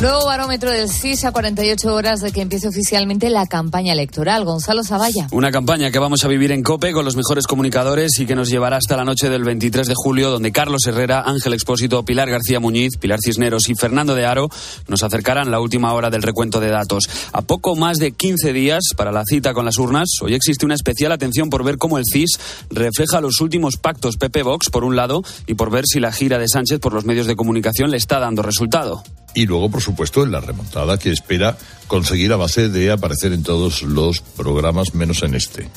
Nuevo barómetro del CIS a 48 horas de que empiece oficialmente la campaña electoral. Gonzalo Zavalla. Una campaña que vamos a vivir en COPE con los mejores comunicadores y que nos llevará hasta la noche del 23 de julio, donde Carlos Herrera, Ángel Expósito, Pilar García Muñiz, Pilar Cisneros y Fernando de Aro nos acercarán la última hora del recuento de datos. A poco más de 15 días para la cita con las urnas, hoy existe una especial atención por ver cómo el CIS refleja los últimos pactos PP-Vox, por un lado, y por ver si la gira de Sánchez por los medios de comunicación le está dando resultado y luego, por supuesto, en la remontada que espera conseguir a base de aparecer en todos los programas, menos en este,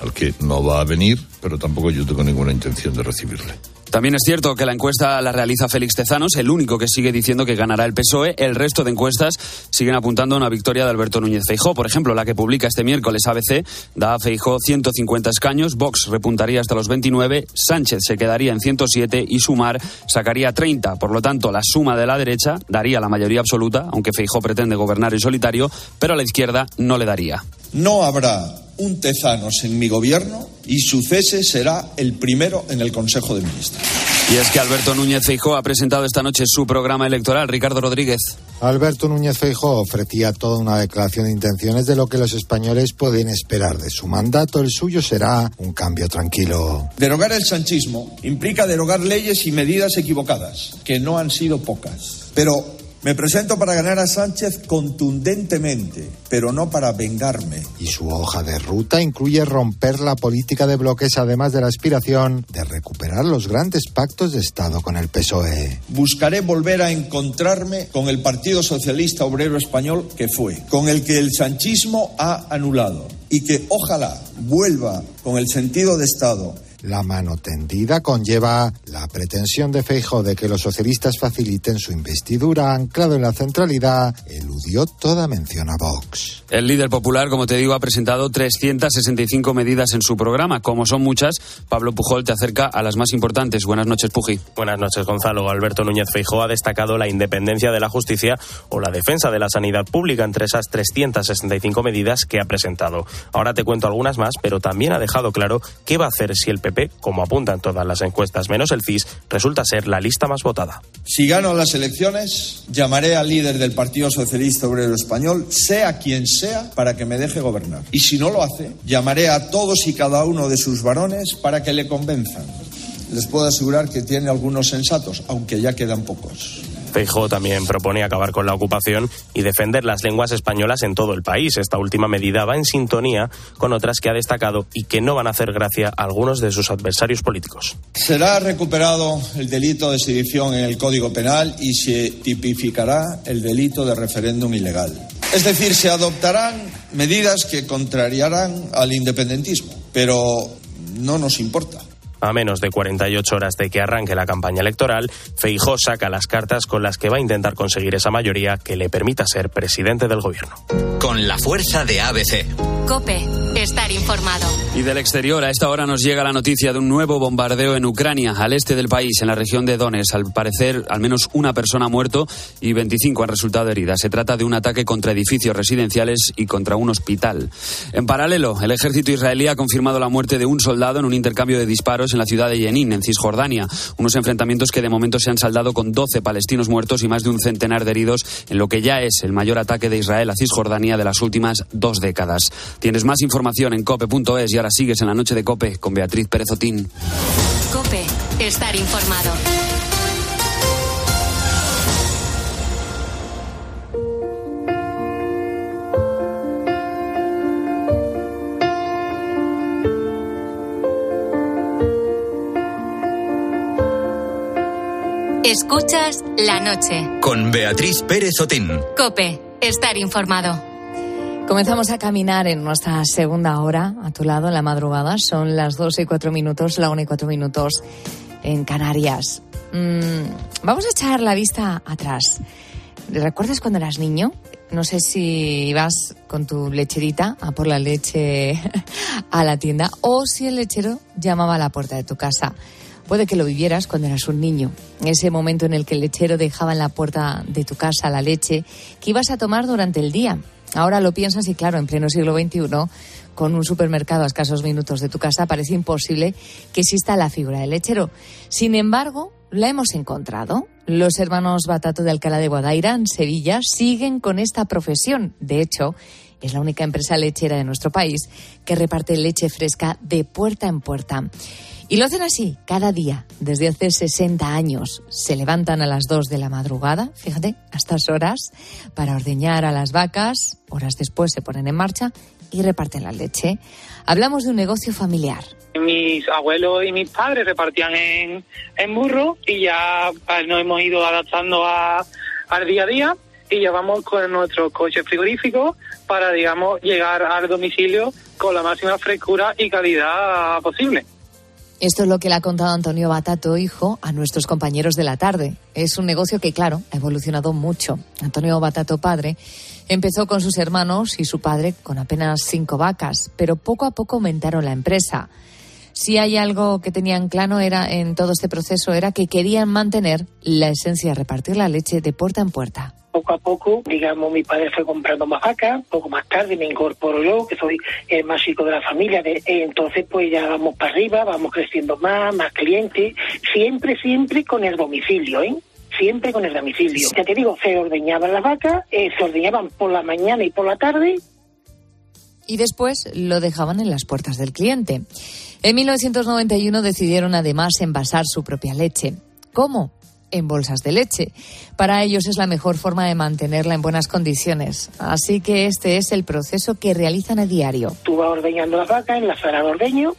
al que no va a venir, pero tampoco yo tengo ninguna intención de recibirle. También es cierto que la encuesta la realiza Félix Tezanos, el único que sigue diciendo que ganará el PSOE. El resto de encuestas siguen apuntando a una victoria de Alberto Núñez Feijó. Por ejemplo, la que publica este miércoles ABC da a Feijó 150 escaños, Vox repuntaría hasta los 29, Sánchez se quedaría en 107 y Sumar sacaría 30. Por lo tanto, la suma de la derecha daría la mayoría absoluta, aunque Feijó pretende gobernar en solitario, pero a la izquierda no le daría. No habrá un Tezanos en mi gobierno y su cese será el primero en el Consejo de Ministros. Y es que Alberto Núñez Feijó ha presentado esta noche su programa electoral. Ricardo Rodríguez. Alberto Núñez Feijó ofrecía toda una declaración de intenciones de lo que los españoles pueden esperar de su mandato. El suyo será un cambio tranquilo. Derogar el sanchismo implica derogar leyes y medidas equivocadas, que no han sido pocas. Pero me presento para ganar a Sánchez contundentemente, pero no para vengarme. Y su hoja de ruta incluye romper la política de bloques, además de la aspiración de recuperar los grandes pactos de Estado con el PSOE. Buscaré volver a encontrarme con el Partido Socialista Obrero Español que fue, con el que el sanchismo ha anulado y que ojalá vuelva con el sentido de Estado la mano tendida conlleva la pretensión de Feijo de que los socialistas faciliten su investidura, anclado en la centralidad, eludió toda mención a Vox. El líder popular, como te digo, ha presentado 365 medidas en su programa. Como son muchas, Pablo Pujol te acerca a las más importantes. Buenas noches, Puji. Buenas noches, Gonzalo. Alberto Núñez Feijóo ha destacado la independencia de la justicia o la defensa de la sanidad pública entre esas 365 medidas que ha presentado. Ahora te cuento algunas más, pero también ha dejado claro qué va a hacer si el como apuntan todas las encuestas menos el CIS, resulta ser la lista más votada. Si gano las elecciones, llamaré al líder del Partido Socialista Obrero Español, sea quien sea, para que me deje gobernar. Y si no lo hace, llamaré a todos y cada uno de sus varones para que le convenzan. Les puedo asegurar que tiene algunos sensatos, aunque ya quedan pocos. Feijóo también propone acabar con la ocupación y defender las lenguas españolas en todo el país. Esta última medida va en sintonía con otras que ha destacado y que no van a hacer gracia a algunos de sus adversarios políticos. Será recuperado el delito de sedición en el Código Penal y se tipificará el delito de referéndum ilegal. Es decir, se adoptarán medidas que contrariarán al independentismo, pero no nos importa. A menos de 48 horas de que arranque la campaña electoral, Feijó saca las cartas con las que va a intentar conseguir esa mayoría que le permita ser presidente del gobierno. Con la fuerza de ABC. Cope, estar informado. Y del exterior, a esta hora nos llega la noticia de un nuevo bombardeo en Ucrania, al este del país, en la región de Donetsk. Al parecer, al menos una persona ha muerto y 25 han resultado heridas. Se trata de un ataque contra edificios residenciales y contra un hospital. En paralelo, el ejército israelí ha confirmado la muerte de un soldado en un intercambio de disparos en la ciudad de Jenin, en Cisjordania. Unos enfrentamientos que de momento se han saldado con 12 palestinos muertos y más de un centenar de heridos en lo que ya es el mayor ataque de Israel a Cisjordania de las últimas dos décadas. Tienes más información en cope.es y ahora sigues en la noche de Cope con Beatriz Pérez Otín. Cope, estar informado. Escuchas la noche. Con Beatriz Pérez Otín. Cope, estar informado. Comenzamos a caminar en nuestra segunda hora a tu lado en la madrugada. Son las 2 y 4 minutos, la 1 y 4 minutos en Canarias. Mm, vamos a echar la vista atrás. ¿Recuerdas cuando eras niño? No sé si ibas con tu lecherita a por la leche a la tienda o si el lechero llamaba a la puerta de tu casa. Puede que lo vivieras cuando eras un niño, ese momento en el que el lechero dejaba en la puerta de tu casa la leche que ibas a tomar durante el día. Ahora lo piensas y claro, en pleno siglo XXI, con un supermercado a escasos minutos de tu casa, parece imposible que exista la figura del lechero. Sin embargo, la hemos encontrado. Los hermanos Batato de Alcalá de Guadaira, en Sevilla, siguen con esta profesión. De hecho, es la única empresa lechera de nuestro país que reparte leche fresca de puerta en puerta. Y lo hacen así, cada día, desde hace 60 años. Se levantan a las 2 de la madrugada, fíjate, a estas horas, para ordeñar a las vacas. Horas después se ponen en marcha y reparten la leche. Hablamos de un negocio familiar. Mis abuelos y mis padres repartían en, burro y ya pues, nos hemos ido adaptando a, al día a día y ya vamos con nuestro coche frigorífico para, digamos, llegar al domicilio con la máxima frescura y calidad posible. Esto es lo que le ha contado Antonio Batato, hijo, a nuestros compañeros de la tarde. Es un negocio que, claro, ha evolucionado mucho. Antonio Batato, padre, empezó con sus hermanos y su padre con apenas cinco vacas, pero poco a poco aumentaron la empresa. Si hay algo que tenían claro era en todo este proceso era que querían mantener la esencia de repartir la leche de puerta en puerta poco a poco, digamos, mi padre fue comprando más vacas, poco más tarde me incorporo yo, que soy el más chico de la familia, de, entonces pues ya vamos para arriba, vamos creciendo más, más clientes, siempre, siempre con el domicilio, ¿eh? Siempre con el domicilio. Ya te digo, se ordeñaban las vacas, eh, se ordeñaban por la mañana y por la tarde. Y después lo dejaban en las puertas del cliente. En 1991 decidieron además envasar su propia leche. ¿Cómo? en bolsas de leche. Para ellos es la mejor forma de mantenerla en buenas condiciones. Así que este es el proceso que realizan a diario. Tú vas ordeñando las vacas en la sala de ordeño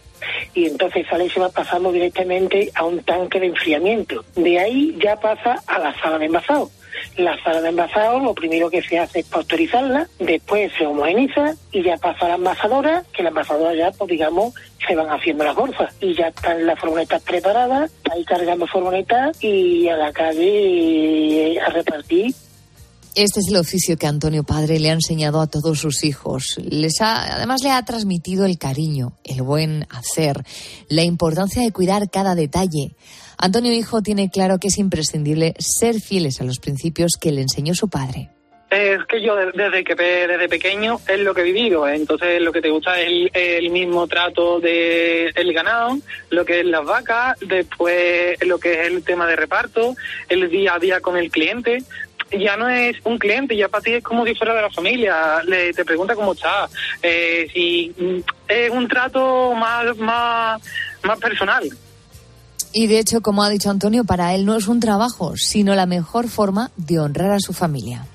y entonces sale y se va pasando directamente a un tanque de enfriamiento. De ahí ya pasa a la sala de envasado. La sala de envasado lo primero que se hace es pasteurizarla, después se homogeniza y ya pasa a la envasadora, que la envasadora ya, pues digamos, se van haciendo las bolsas y ya están las furgonetas preparadas, ahí cargando furgonetas y a la calle a repartir este es el oficio que Antonio Padre le ha enseñado a todos sus hijos. Les ha, además le ha transmitido el cariño, el buen hacer, la importancia de cuidar cada detalle. Antonio Hijo tiene claro que es imprescindible ser fieles a los principios que le enseñó su padre. Es que yo desde que desde pequeño es lo que he vivido, entonces lo que te gusta es el, mismo trato del el ganado, lo que es las vacas, después lo que es el tema de reparto, el día a día con el cliente, ya no es un cliente, ya para ti es como si fuera de la familia. Le, te pregunta cómo está. Eh, si mm, es un trato más, más, más personal. Y de hecho, como ha dicho Antonio, para él no es un trabajo, sino la mejor forma de honrar a su familia.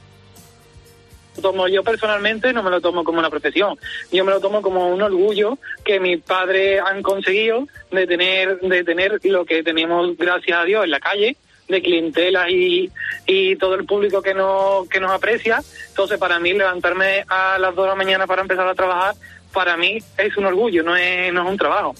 Tomo yo personalmente no me lo tomo como una profesión, yo me lo tomo como un orgullo que mis padres han conseguido de tener de tener lo que tenemos gracias a Dios en la calle de clientela y, y todo el público que nos, que nos aprecia. Entonces, para mí, levantarme a las 2 de la mañana para empezar a trabajar, para mí es un orgullo, no es, no es un trabajo.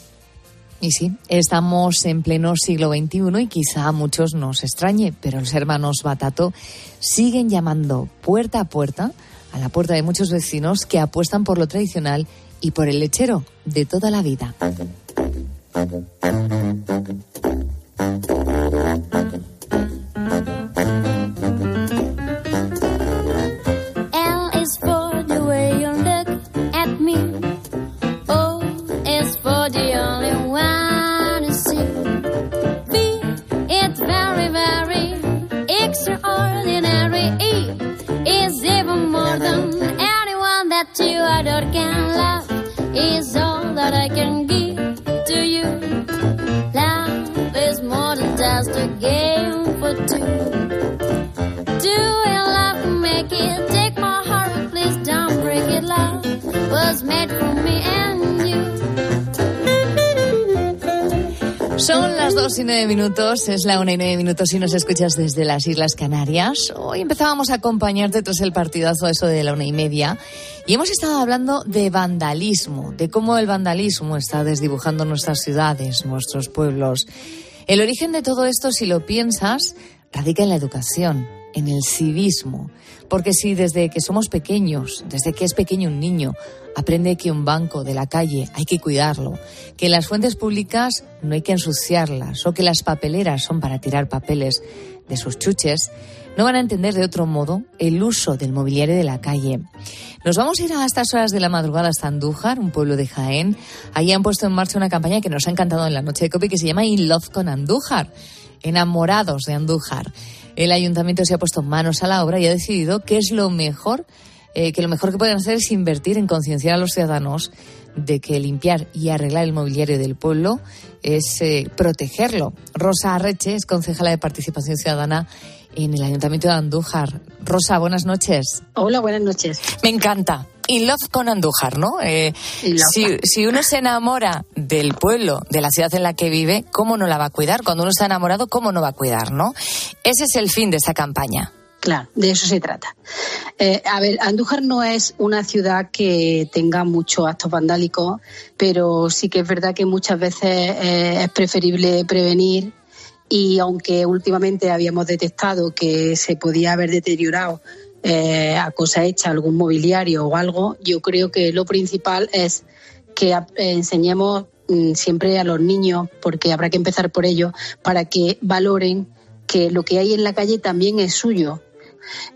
Y sí, estamos en pleno siglo XXI y quizá a muchos nos extrañe, pero los hermanos Batato siguen llamando puerta a puerta a la puerta de muchos vecinos que apuestan por lo tradicional y por el lechero de toda la vida. is all that I can give to you. Love is more than just a game for two. Do it, love, make it. Take my heart, please don't break it. Love was made for me and you. Son las dos y nueve minutos, es la una y nueve minutos y nos escuchas desde las Islas Canarias. Hoy empezábamos a acompañarte tras el partidazo eso de la una y media y hemos estado hablando de vandalismo, de cómo el vandalismo está desdibujando nuestras ciudades, nuestros pueblos. El origen de todo esto, si lo piensas, radica en la educación, en el civismo. Porque si desde que somos pequeños, desde que es pequeño un niño, aprende que un banco de la calle hay que cuidarlo, que las fuentes públicas no hay que ensuciarlas o que las papeleras son para tirar papeles de sus chuches, no van a entender de otro modo el uso del mobiliario de la calle. Nos vamos a ir a estas horas de la madrugada hasta Andújar, un pueblo de Jaén. Allí han puesto en marcha una campaña que nos ha encantado en la noche de Copi que se llama In Love con Andújar. Enamorados de Andújar. El ayuntamiento se ha puesto manos a la obra y ha decidido que es lo mejor, eh, que lo mejor que pueden hacer es invertir en concienciar a los ciudadanos de que limpiar y arreglar el mobiliario del pueblo es eh, protegerlo. Rosa Arreche es concejala de Participación Ciudadana en el Ayuntamiento de Andújar. Rosa, buenas noches. Hola, buenas noches. Me encanta. In love con Andújar, ¿no? Eh, si, si, uno se enamora del pueblo, de la ciudad en la que vive, ¿cómo no la va a cuidar? Cuando uno está enamorado, ¿cómo no va a cuidar, no? Ese es el fin de esta campaña. Claro, de eso se trata. Eh, a ver, Andújar no es una ciudad que tenga muchos actos vandálicos, pero sí que es verdad que muchas veces eh, es preferible prevenir y aunque últimamente habíamos detectado que se podía haber deteriorado eh, a cosa hecha algún mobiliario o algo, yo creo que lo principal es que enseñemos mm, siempre a los niños, porque habrá que empezar por ello, para que valoren que lo que hay en la calle también es suyo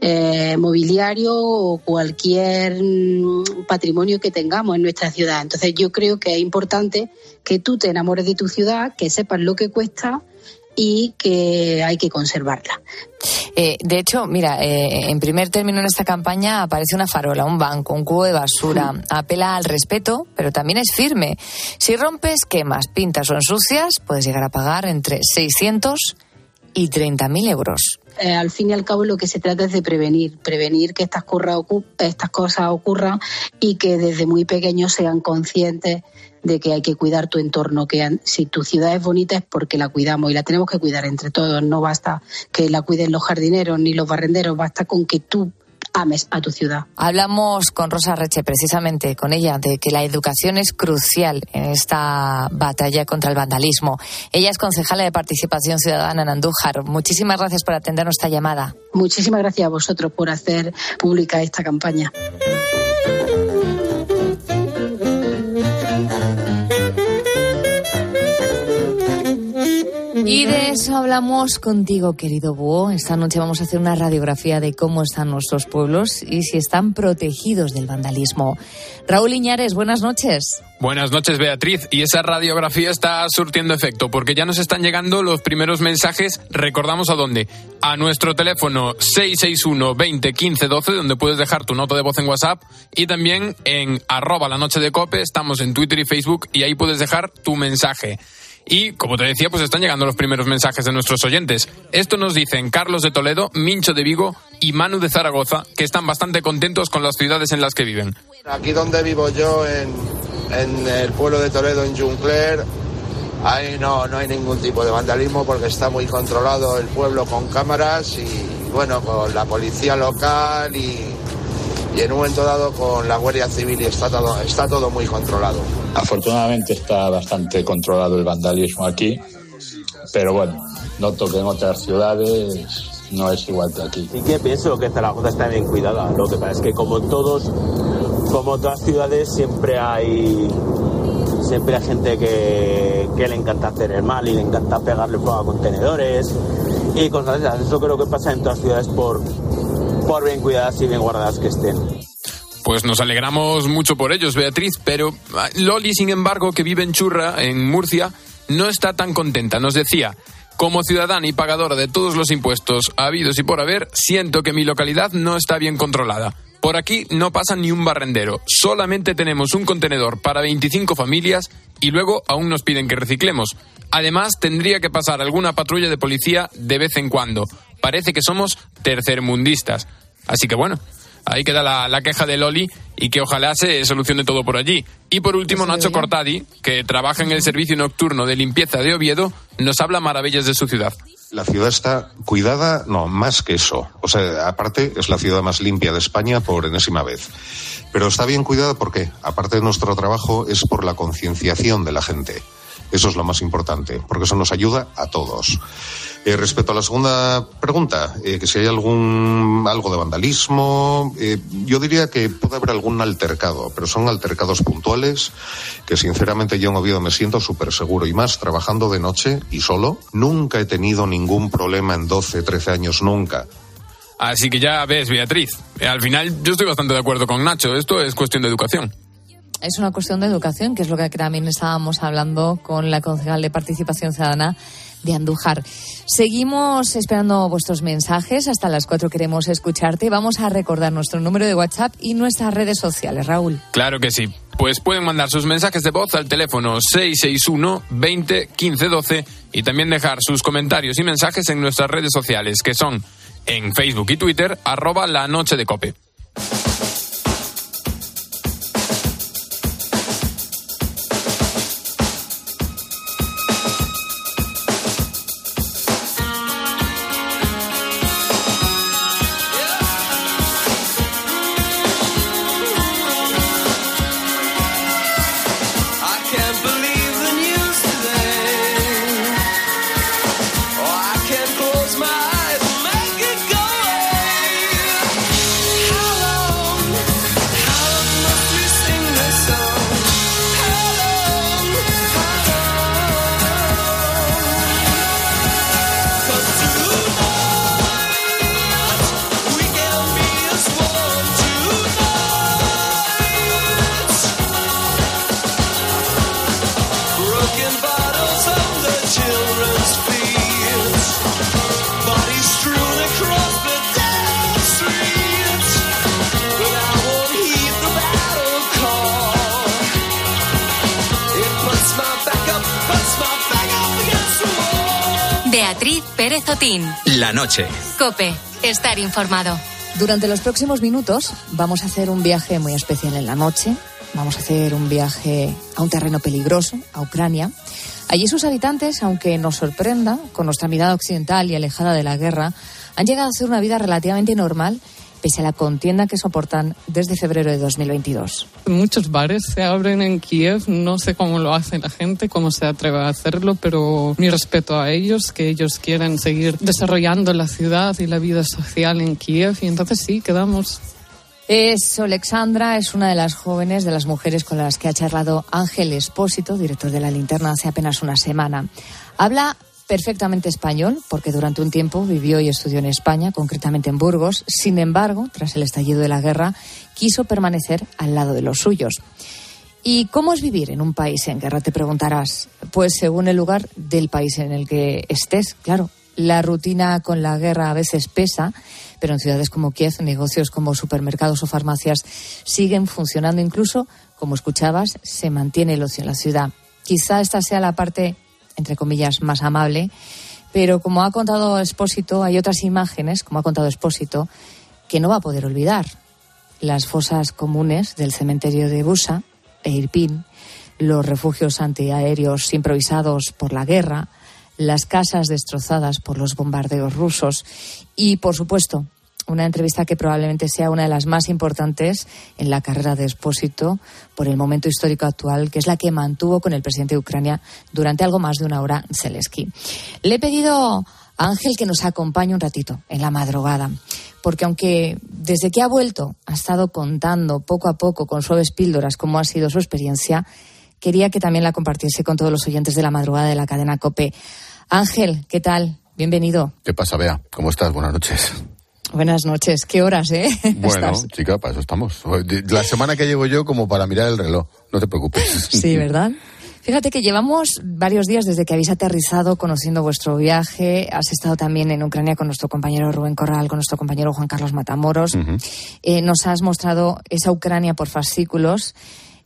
eh, mobiliario o cualquier mm, patrimonio que tengamos en nuestra ciudad. Entonces yo creo que es importante que tú te enamores de tu ciudad, que sepas lo que cuesta y que hay que conservarla. Eh, de hecho, mira, eh, en primer término en esta campaña aparece una farola, un banco, un cubo de basura. Apela al respeto, pero también es firme. Si rompes, quemas, pintas o ensucias, puedes llegar a pagar entre 600 y 30.000 euros. Eh, al fin y al cabo lo que se trata es de prevenir, prevenir que estas, estas cosas ocurran y que desde muy pequeños sean conscientes de que hay que cuidar tu entorno, que si tu ciudad es bonita es porque la cuidamos y la tenemos que cuidar entre todos. No basta que la cuiden los jardineros ni los barrenderos, basta con que tú ames a tu ciudad. Hablamos con Rosa Reche precisamente con ella de que la educación es crucial en esta batalla contra el vandalismo. Ella es concejala de Participación Ciudadana en Andújar. Muchísimas gracias por atender nuestra llamada. Muchísimas gracias a vosotros por hacer pública esta campaña. Y de eso hablamos contigo, querido Búho. Esta noche vamos a hacer una radiografía de cómo están nuestros pueblos y si están protegidos del vandalismo. Raúl Iñares, buenas noches. Buenas noches, Beatriz. Y esa radiografía está surtiendo efecto porque ya nos están llegando los primeros mensajes. Recordamos a dónde. A nuestro teléfono 661 20 15 12, donde puedes dejar tu nota de voz en WhatsApp. Y también en arroba la noche de cope. Estamos en Twitter y Facebook y ahí puedes dejar tu mensaje. Y, como te decía, pues están llegando los primeros mensajes de nuestros oyentes. Esto nos dicen Carlos de Toledo, Mincho de Vigo y Manu de Zaragoza, que están bastante contentos con las ciudades en las que viven. Aquí donde vivo yo, en, el pueblo de Toledo, en Juncler, ahí no, no hay ningún tipo de vandalismo porque está muy controlado el pueblo con cámaras y, bueno, con la policía local y y en un momento dado con la Guardia Civil y está todo, está todo muy controlado. Afortunadamente está bastante controlado el vandalismo aquí, pero bueno, noto que en otras ciudades no es igual que aquí. Y que pienso que Zaragoza está bien cuidada. Lo que pasa es que como todos, como todas ciudades, siempre hay siempre hay gente que, le encanta hacer el mal y le encanta pegarle fuego a contenedores y cosas así. Eso creo que pasa en todas ciudades por, por bien cuidadas y bien guardadas que estén. Pues nos alegramos mucho por ellos, Beatriz, pero ah, Loli, sin embargo, que vive en Churra, en Murcia, no está tan contenta. Nos decía, como ciudadana y pagadora de todos los impuestos habidos y por haber, siento que mi localidad no está bien controlada. Por aquí no pasa ni un barrendero, solamente tenemos un contenedor para 25 familias y luego aún nos piden que reciclemos. Además, tendría que pasar alguna patrulla de policía de vez en cuando. Parece que somos tercermundistas. Así que bueno, ahí queda la, queja de Loli y que ojalá se solucione todo por allí. Y por último, Nacho Cortadi, que trabaja en el servicio nocturno de limpieza de Oviedo, nos habla maravillas de su ciudad. La ciudad está cuidada, no, más que eso. O sea, aparte es la ciudad más limpia de España por enésima vez. Pero está bien cuidada porque, aparte de nuestro trabajo, es por la concienciación de la gente. Eso es lo más importante, porque eso nos ayuda a todos. Eh, respecto a la segunda pregunta, eh, que si hay algún algo de vandalismo, eh, yo diría que puede haber algún altercado, pero son altercados puntuales que sinceramente yo en Oviedo me siento súper seguro y más trabajando de noche y solo. Nunca he tenido ningún problema en 12, 13 años, nunca Así que ya ves, Beatriz, eh, al final yo estoy bastante de acuerdo con Nacho, esto es cuestión de educación. Es una cuestión de educación, que es lo que también estábamos hablando con la concejal de Participación Ciudadana de Andújar. Seguimos esperando vuestros mensajes. Hasta las cuatro queremos escucharte. Vamos a recordar nuestro número de WhatsApp y nuestras redes sociales, Raúl. Claro que sí. Pues pueden mandar sus mensajes de voz al teléfono 661 20 15 12 y también dejar sus comentarios y mensajes en nuestras redes sociales, que son en Facebook y Twitter, arroba la noche de cope. Noche. Cope, estar informado. Durante los próximos minutos vamos a hacer un viaje muy especial en la noche. Vamos a hacer un viaje a un terreno peligroso, a Ucrania. Allí sus habitantes, aunque nos sorprenda, con nuestra mirada occidental y alejada de la guerra, han llegado a hacer una vida relativamente normal pese a la contienda que soportan desde febrero de 2022. Muchos bares se abren en Kiev, no sé cómo lo hace la gente, cómo se atreve a hacerlo, pero mi respeto a ellos, que ellos quieren seguir desarrollando la ciudad y la vida social en Kiev, y entonces sí, quedamos. Es Alexandra, es una de las jóvenes, de las mujeres con las que ha charlado Ángel Espósito, director de la linterna, hace apenas una semana. Habla perfectamente español, porque durante un tiempo vivió y estudió en España, concretamente en Burgos. Sin embargo, tras el estallido de la guerra, quiso permanecer al lado de los suyos. ¿Y cómo es vivir en un país en guerra? Te preguntarás. Pues según el lugar del país en el que estés, claro. La rutina con la guerra a veces pesa, pero en ciudades como Kiev, negocios como supermercados o farmacias siguen funcionando. Incluso, como escuchabas, se mantiene el ocio en la ciudad. Quizá esta sea la parte, entre comillas, más amable, pero como ha contado Expósito, hay otras imágenes, como ha contado Expósito, que no va a poder olvidar. Las fosas comunes del cementerio de Busa e Irpin, los refugios antiaéreos improvisados por la guerra, las casas destrozadas por los bombardeos rusos y, por supuesto, una entrevista que probablemente sea una de las más importantes en la carrera de Expósito por el momento histórico actual, que es la que mantuvo con el presidente de Ucrania durante algo más de una hora, Zelensky. Le he pedido a Ángel que nos acompañe un ratito en la madrugada, porque aunque desde que ha vuelto ha estado contando poco a poco con suaves píldoras cómo ha sido su experiencia, quería que también la compartiese con todos los oyentes de la madrugada de la cadena COPE. Ángel, ¿qué tal? Bienvenido. ¿Qué pasa, Bea? ¿Cómo estás? Buenas noches. Buenas noches. ¿Qué horas, eh? Bueno, chica, para eso estamos. La semana que llevo yo como para mirar el reloj. No te preocupes. Sí, ¿verdad? Fíjate que llevamos varios días desde que habéis aterrizado conociendo vuestro viaje. Has estado también en Ucrania con nuestro compañero Rubén Corral, con nuestro compañero Juan Carlos Matamoros. Eh, nos has mostrado esa Ucrania por fascículos.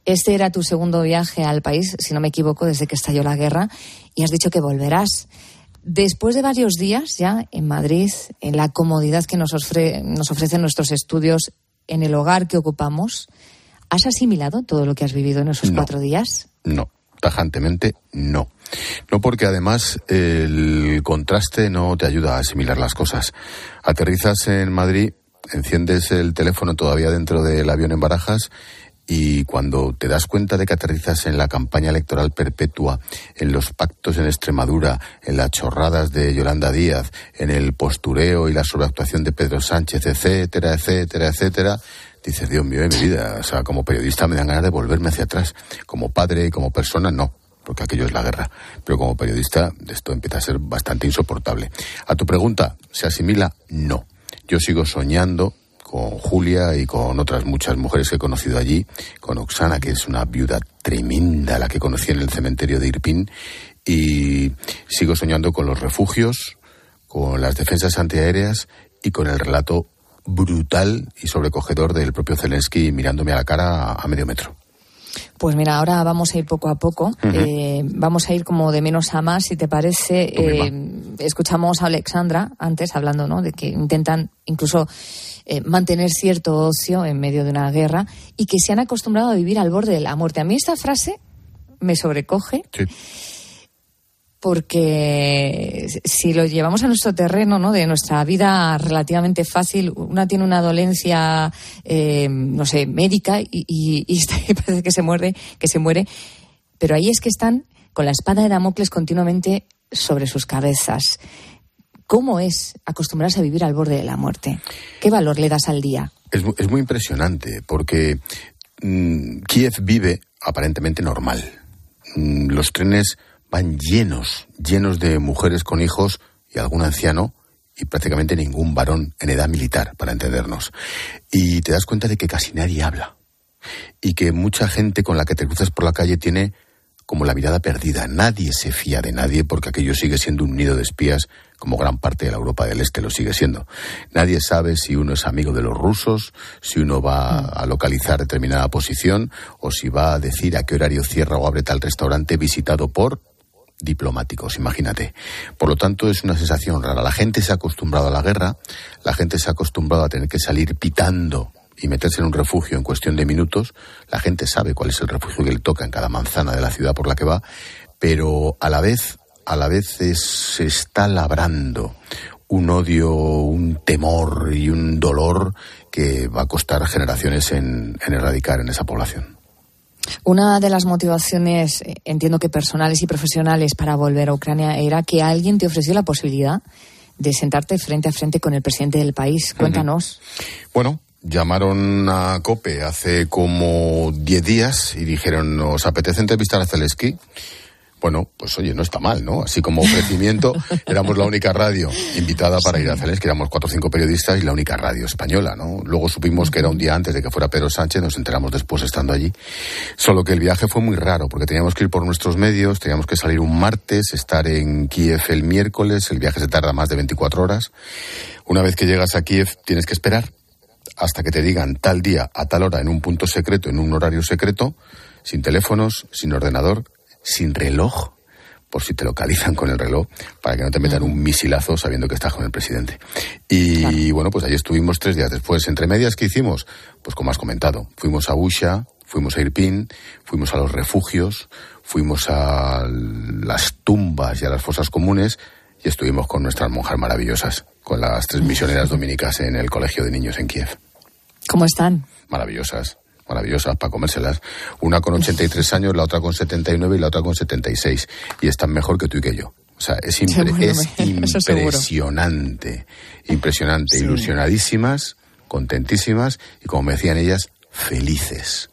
Este era tu segundo viaje al país, si no me equivoco, desde que estalló la guerra. Y has dicho que volverás. Después de varios días ya en Madrid, en la comodidad que nos, ofre- nos ofrecen nuestros estudios, en el hogar que ocupamos, ¿has asimilado todo lo que has vivido en esos No. cuatro días? No, tajantemente no. No porque además el contraste no te ayuda a asimilar las cosas. Aterrizas en Madrid, enciendes el teléfono todavía dentro del avión en Barajas y cuando te das cuenta de que aterrizas en la campaña electoral perpetua, en los pactos en Extremadura, en las chorradas de Yolanda Díaz, en el postureo y la sobreactuación de Pedro Sánchez, etcétera, etcétera, etcétera, dices, Dios mío de mi vida, o sea, como periodista me dan ganas de volverme hacia atrás. Como padre y como persona, no, porque aquello es la guerra. Pero como periodista, esto empieza a ser bastante insoportable. A tu pregunta, ¿se asimila? No. Yo sigo soñando con Julia y con otras muchas mujeres que he conocido allí, con Oksana, que es una viuda tremenda, la que conocí en el cementerio de Irpin, y sigo soñando con los refugios, con las defensas antiaéreas y con el relato brutal y sobrecogedor del propio Zelensky mirándome a la cara a medio metro. Pues mira, ahora vamos a ir poco a poco. Eh, vamos a ir como de menos a más, si te parece. Eh, escuchamos a Alexandra antes hablando, ¿no? De que intentan incluso eh, mantener cierto ocio en medio de una guerra y que se han acostumbrado a vivir al borde de la muerte. A mí esta frase me sobrecoge. Porque si lo llevamos a nuestro terreno, ¿no? De nuestra vida relativamente fácil, una tiene una dolencia, eh, no sé, médica y, parece que se muerde, que se muere. Pero ahí es que están con la espada de Damocles continuamente sobre sus cabezas. ¿Cómo es acostumbrarse a vivir al borde de la muerte? ¿Qué valor le das al día? Es, es muy impresionante porque mm, Kiev vive aparentemente normal. Mm, los trenes van llenos, llenos de mujeres con hijos y algún anciano y prácticamente ningún varón en edad militar, para entendernos. Y te das cuenta de que casi nadie habla y que mucha gente con la que te cruzas por la calle tiene como la mirada perdida. Nadie se fía de nadie porque aquello sigue siendo un nido de espías como gran parte de la Europa del Este lo sigue siendo. Nadie sabe si uno es amigo de los rusos, si uno va a localizar determinada posición o si va a decir a qué horario cierra o abre tal restaurante visitado por diplomáticos, imagínate. Por lo tanto, es una sensación rara. La gente se ha acostumbrado a la guerra, la gente se ha acostumbrado a tener que salir pitando y meterse en un refugio en cuestión de minutos. La gente sabe cuál es el refugio que le toca en cada manzana de la ciudad por la que va, pero a la vez, a la vez se está labrando un odio, un temor y un dolor que va a costar generaciones en, en erradicar en esa población. Una de las motivaciones, eh, entiendo que personales y profesionales, para volver a Ucrania era que alguien te ofreció la posibilidad de sentarte frente a frente con el presidente del país. Cuéntanos. Bueno, llamaron a COPE hace como 10 días y dijeron, ¿nos apetece entrevistar a Zelensky? Bueno, pues oye, no está mal, ¿no? Así como ofrecimiento, éramos la única radio invitada para ir a Zelensky, éramos cuatro o cinco periodistas y la única radio española, ¿no? Luego supimos que era un día antes de que fuera Pedro Sánchez, nos enteramos después estando allí. Solo que el viaje fue muy raro, porque teníamos que ir por nuestros medios, teníamos que salir un martes, estar en Kiev el miércoles, el viaje se tarda más de 24 horas. Una vez que llegas a Kiev, tienes que esperar hasta que te digan tal día, a tal hora, en un punto secreto, en un horario secreto, sin teléfonos, sin ordenador, sin reloj, por si te localizan con el reloj, para que no te metan un misilazo sabiendo que estás con el presidente. Y bueno, pues ahí estuvimos tres días después. Entre medias, ¿qué hicimos? Pues como has comentado, fuimos a Usha, fuimos a Irpin, fuimos a los refugios, fuimos a las tumbas y a las fosas comunes y estuvimos con nuestras monjas maravillosas, con las tres misioneras dominicas en el colegio de niños en Kiev. ¿Cómo están? Maravillosas, maravillosas para comérselas. Una con 83 años, la otra con 79 y la otra con 76. Y están mejor que tú y que yo. O sea, es, impre- impresionante, impresionante, ilusionadísimas, contentísimas y como me decían ellas, felices.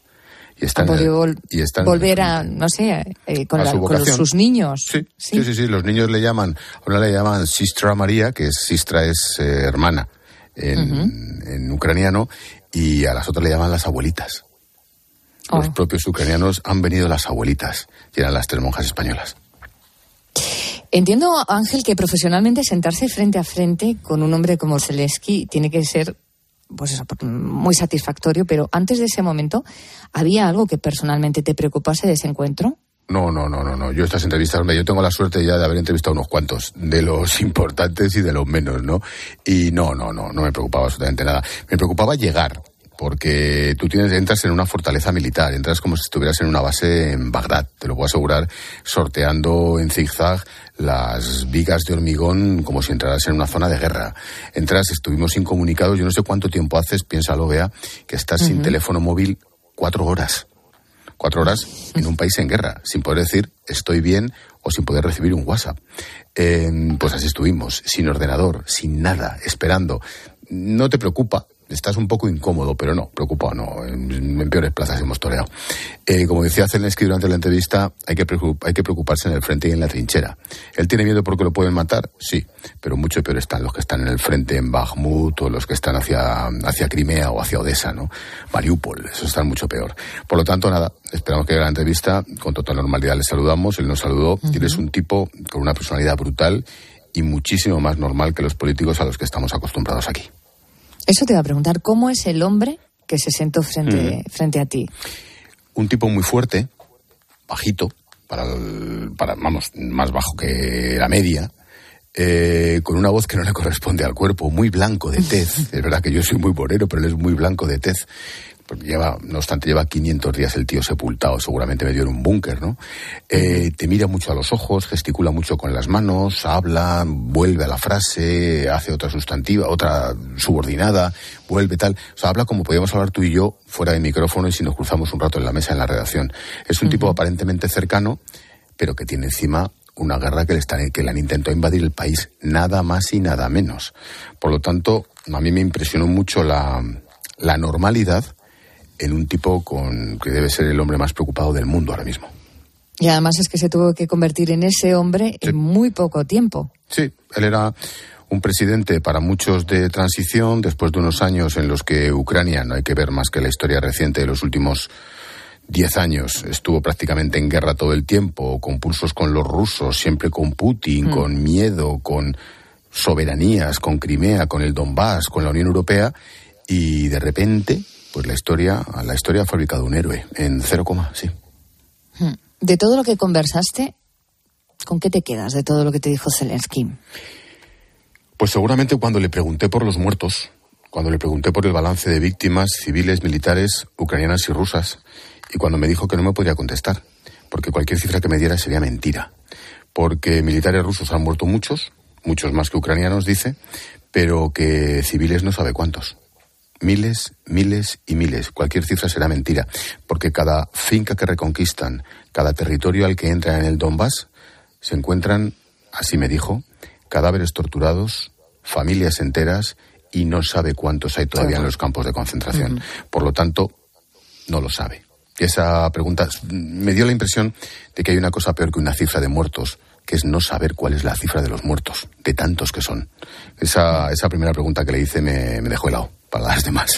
Y están, vol- y están volver a, no sé, eh, con, A la- su con los- sus niños. Sí, sí, sí, sí, Los niños le llaman, a una le llaman Sistra María, que es Sistra es eh, hermana en, en ucraniano, y a las otras le llaman las abuelitas. Los propios ucranianos han venido las abuelitas, y eran las tres monjas españolas. Entiendo, Ángel, que profesionalmente sentarse frente a frente con un hombre como Zelensky tiene que ser pues eso, muy satisfactorio, pero antes de ese momento, ¿había algo que personalmente te preocupase de ese encuentro? No, no, no, no, no. Yo estas entrevistas, hombre, yo tengo la suerte ya de haber entrevistado unos cuantos, de los importantes y de los menos, ¿no? Y no, no, no, no me preocupaba absolutamente nada. Me preocupaba llegar, porque tú tienes, entras en una fortaleza militar, entras como si estuvieras en una base en Bagdad, te lo puedo asegurar, sorteando en zigzag las vigas de hormigón como si entraras en una zona de guerra. Entras, estuvimos incomunicados, yo no sé cuánto tiempo haces, piénsalo, vea, que estás sin teléfono móvil cuatro horas cuatro horas en un país en guerra, sin poder decir estoy bien o sin poder recibir un WhatsApp. Eh, pues así estuvimos, sin ordenador, sin nada, esperando. No te preocupa, estás un poco incómodo, pero no, preocupado, no. En, en peores plazas hemos toreado. Eh, como decía Zelensky durante la entrevista, hay que, hay que preocuparse en el frente y en la trinchera. ¿Él tiene miedo porque lo pueden matar? Sí, pero mucho peor están los que están en el frente en Bakhmut o los que están hacia, hacia Crimea o hacia Odessa, ¿no? Mariupol, esos están mucho peor. Por lo tanto, nada, esperamos que la entrevista, con total normalidad le saludamos, él nos saludó, y él es un tipo con una personalidad brutal y muchísimo más normal que los políticos a los que estamos acostumbrados aquí. Eso te iba a preguntar, ¿cómo es el hombre que se sentó frente, frente a ti? un tipo muy fuerte, bajito, para, el- para vamos, más bajo que la media, eh, con una voz que no le corresponde al cuerpo, muy blanco de tez. es verdad que yo soy muy moreno, pero él es muy blanco de tez. Porque Lleva, no obstante, lleva 500 días el tío sepultado, seguramente medio en un búnker, ¿no? Eh, te mira mucho a los ojos, gesticula mucho con las manos, habla, vuelve a la frase, hace otra sustantiva, otra subordinada, vuelve tal. O sea, habla como podíamos hablar tú y yo fuera de micrófono y si nos cruzamos un rato en la mesa en la redacción. Es un tipo aparentemente cercano, pero que tiene encima una guerra que le, están, que le han intentado invadir el país, nada más y nada menos. Por lo tanto, a mí me impresionó mucho la, la normalidad en un tipo con, que debe ser el hombre más preocupado del mundo ahora mismo. Y además es que se tuvo que convertir en ese hombre en muy poco tiempo. Sí, él era un presidente para muchos de transición después de unos años en los que Ucrania, no hay que ver más que la historia reciente de los últimos diez años, estuvo prácticamente en guerra todo el tiempo, con pulsos con los rusos, siempre con Putin, Mm. con miedo, con soberanías, con Crimea, con el Donbass, con la Unión Europea, y de repente, pues la historia, la historia ha fabricado un héroe en cero coma, sí. Hmm. De todo lo que conversaste, ¿con qué te quedas de todo lo que te dijo Zelensky? Pues seguramente cuando le pregunté por los muertos, cuando le pregunté por el balance de víctimas civiles, militares, ucranianas y rusas, y cuando me dijo que no me podía contestar, porque cualquier cifra que me diera sería mentira, porque militares rusos han muerto muchos, muchos más que ucranianos, dice, pero que civiles no sabe cuántos. Miles, miles y miles. Cualquier cifra será mentira, porque cada finca que reconquistan, cada territorio al que entran en el Donbass, se encuentran, así me dijo, cadáveres torturados, familias enteras y no sabe cuántos hay todavía en los campos de concentración. Por lo tanto, no lo sabe. Esa pregunta me dio la impresión de que hay una cosa peor que una cifra de muertos, que es no saber cuál es la cifra de los muertos, de tantos que son. Esa, esa primera pregunta que le hice me, me dejó helado para las demás.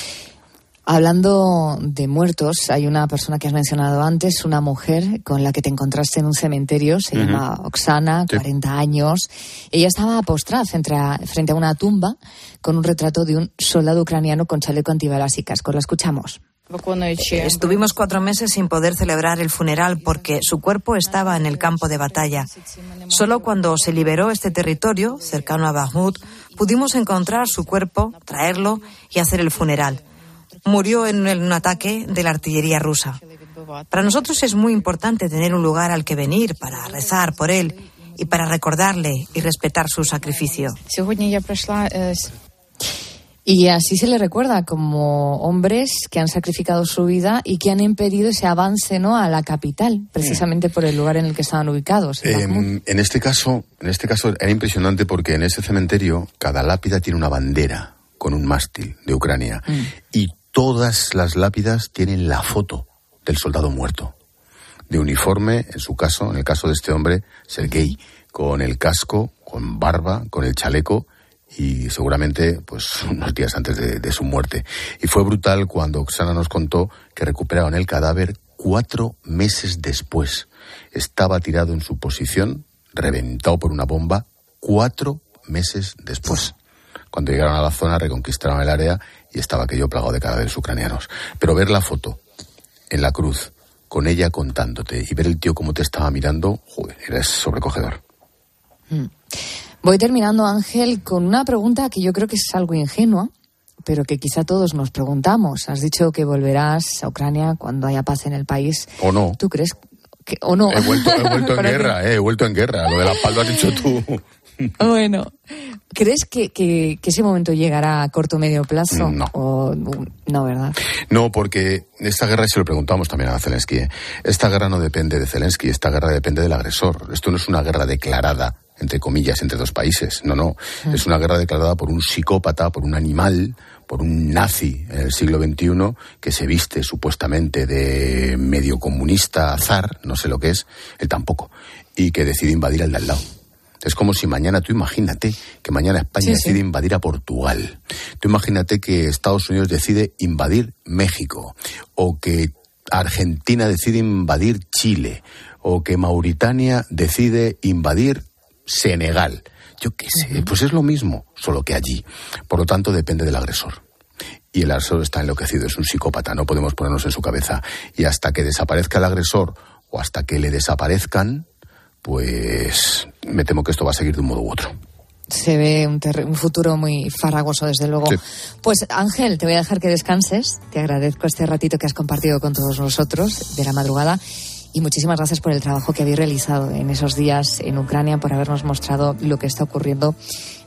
Hablando de muertos, hay una persona que has mencionado antes, una mujer con la que te encontraste en un cementerio, se Ujú. llama Oksana, 40 años. Ella estaba postrada frente a, frente a una tumba con un retrato de un soldado ucraniano con chaleco antibalas y casco. La escuchamos. Estuvimos cuatro meses sin poder celebrar el funeral porque su cuerpo estaba en el campo de batalla. Solo cuando se liberó este territorio, cercano a Bakhmut, pudimos encontrar su cuerpo, traerlo y hacer el funeral. Murió en un ataque de la artillería rusa. Para nosotros es muy importante tener un lugar al que venir para rezar por él y para recordarle y respetar su sacrificio. Y así se le recuerda como hombres que han sacrificado su vida y que han impedido ese avance ¿no? a la capital, precisamente por el lugar en el que estaban ubicados. en Bakhmut. En, este caso, en este caso era impresionante porque en ese cementerio cada lápida tiene una bandera con un mástil de Ucrania y todas las lápidas tienen la foto del soldado muerto. De uniforme, en su caso, en el caso de este hombre, Sergei, con el casco, con barba, con el chaleco y seguramente pues unos días antes de, su muerte. Y fue brutal cuando Oksana nos contó que recuperaron el cadáver cuatro meses después. Estaba tirado en su posición, reventado por una bomba, cuatro meses después. Cuando llegaron a la zona, reconquistaron el área y estaba aquello plagado de cadáveres ucranianos. Pero ver la foto en la cruz, con ella contándote y ver el tío cómo te estaba mirando, joder, era sobrecogedor. Mm. Voy terminando, Ángel, con una pregunta que yo creo que es algo ingenua, pero que quizá todos nos preguntamos. Has dicho que volverás a Ucrania cuando haya paz en el país. ¿O no? ¿Tú crees que o no? He vuelto, he vuelto en guerra, eh, he vuelto en guerra. Lo de la lo has dicho tú. Bueno, ¿crees que, que- que ese momento llegará a corto o medio plazo? No. O, no, ¿verdad? No, porque esta guerra, y se lo preguntamos también a Zelensky, ¿eh? esta guerra no depende de Zelensky, esta guerra depende del agresor. Esto no es una guerra declarada entre comillas, entre dos países. No, no. Es una guerra declarada por un psicópata, por un animal, por un nazi en el siglo XXI que se viste supuestamente de medio comunista zar, no sé lo que es, él tampoco, y que decide invadir al de al lado. Es como si mañana, tú imagínate que mañana España Sí, sí. decide invadir a Portugal. Tú imagínate que Estados Unidos decide invadir México. O que Argentina decide invadir Chile. O que Mauritania decide invadir Senegal. Yo qué sé, pues es lo mismo, solo que allí. Por lo tanto, depende del agresor. Y el agresor está enloquecido, es un psicópata, no podemos ponernos en su cabeza. Y hasta que desaparezca el agresor o hasta que le desaparezcan, pues me temo que esto va a seguir de un modo u otro. Se ve un, un futuro muy farragoso, desde luego. Sí. Pues Ángel, te voy a dejar que descanses. Te agradezco este ratito que has compartido con todos nosotros de la madrugada. Y muchísimas gracias por el trabajo que habéis realizado en esos días en Ucrania, por habernos mostrado lo que está ocurriendo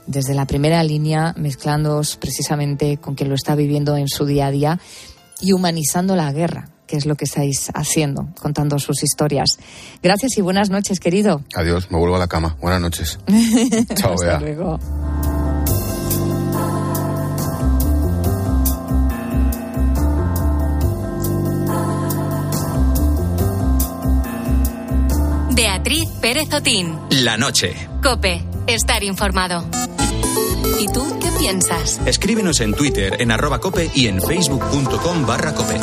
desde la primera línea, mezclándoos precisamente con quien lo está viviendo en su día a día y humanizando la guerra, que es lo que estáis haciendo, contando sus historias. Gracias y buenas noches, querido. Adiós, me vuelvo a la cama. Buenas noches. Chao, Hasta Bea. luego. Beatriz Pérez Otín. La noche. Cope. Estar informado. ¿Y tú qué piensas? Escríbenos en Twitter en arroba cope y en facebook.com barra cope.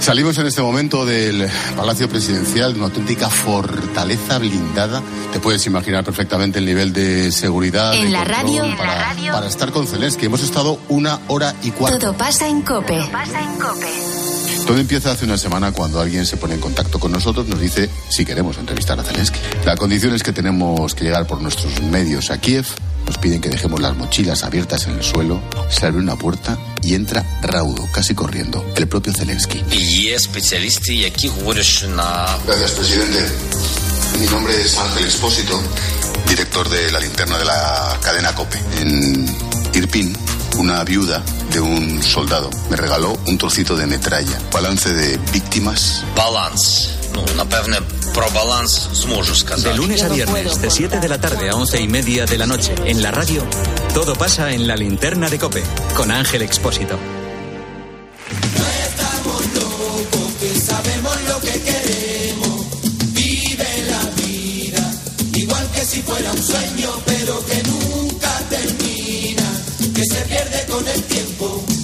Salimos en este momento del Palacio Presidencial, de una auténtica fortaleza blindada. Te puedes imaginar perfectamente el nivel de seguridad. En de la radio, en para, la radio. para estar con Zelensky. Hemos estado una hora y cuarto. Todo pasa en Cope. Todo todo empieza hace una semana cuando alguien se pone en contacto con nosotros, nos dice si queremos entrevistar a Zelensky. La condición es que tenemos que llegar por nuestros medios a Kiev, nos piden que dejemos las mochilas abiertas en el suelo, se abre una puerta y entra raudo, casi corriendo, el propio Zelensky. Y especialista y aquí Gracias, presidente. Mi nombre es Ángel Expósito, director de la linterna de la cadena COPE. En Irpin, una viuda de un soldado. Me regaló un trocito de metralla. Balance de víctimas. Balance. No, de lunes a viernes, de 7 de la tarde a 11 y media de la noche, en la radio, todo pasa en la linterna de Cope, con Ángel Expósito. No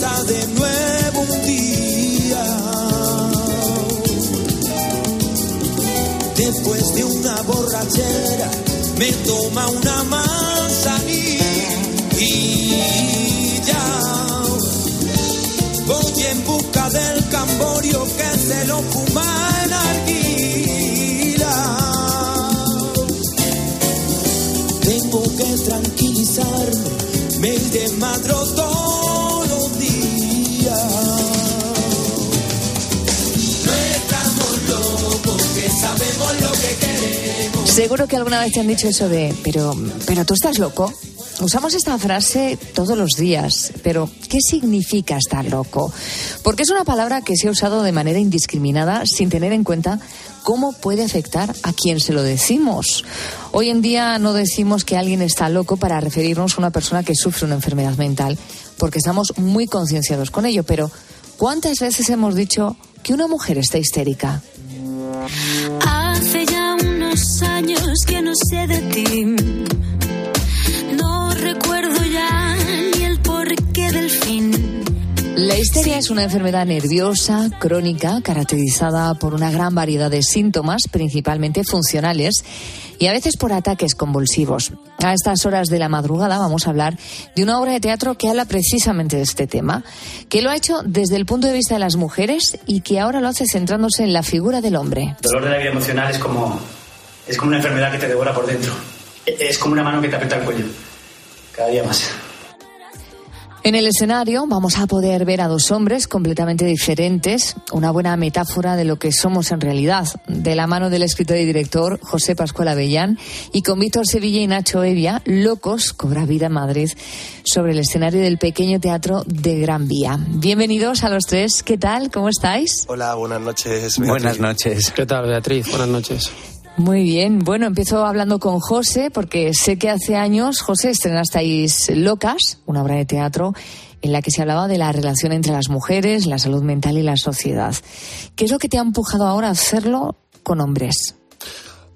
empieza de nuevo un día. Después de una borrachera me toma una manzanilla Voy en busca del camborio que se lo fuma en arguila. Tengo que tranquilizarme, me desmadro todos Seguro que alguna vez te han dicho eso de, pero, pero tú estás loco. Usamos esta frase todos los días, pero ¿qué significa estar loco? Porque es una palabra que se ha usado de manera indiscriminada sin tener en cuenta cómo puede afectar a quien se lo decimos. Hoy en día no decimos que alguien está loco para referirnos a una persona que sufre una enfermedad mental, porque estamos muy concienciados con ello, pero ¿cuántas veces hemos dicho que una mujer está histérica? Hace sé de ti. No recuerdo ya ni el porqué del fin. La histeria es una enfermedad nerviosa, crónica, caracterizada por una gran variedad de síntomas, principalmente funcionales, y a veces por ataques convulsivos. A estas horas de la madrugada vamos a hablar de una obra de teatro que habla precisamente de este tema, que lo ha hecho desde el punto de vista de las mujeres y que ahora lo hace centrándose en la figura del hombre. El dolor de la vida emocional es como, es como una enfermedad que te devora por dentro. Es como una mano que te aprieta el cuello. Cada día más. En el escenario vamos a poder ver a dos hombres completamente diferentes, una buena metáfora de lo que somos en realidad, de la mano del escritor y director José Pascual Avellán y con Víctor Sevilla y Nacho Evia, Locos cobra vida en Madrid, sobre el escenario del pequeño teatro de Gran Vía. Bienvenidos a los tres, ¿qué tal? ¿Cómo estáis? Hola, buenas noches. Buenas noches. ¿Qué tal, Beatriz? Buenas noches. Muy bien, bueno, empiezo hablando con José porque sé que hace años, José, estrenasteis Locas, una obra de teatro en la que se hablaba de la relación entre las mujeres, la salud mental y la sociedad. ¿Qué es lo que te ha empujado ahora a hacerlo con hombres?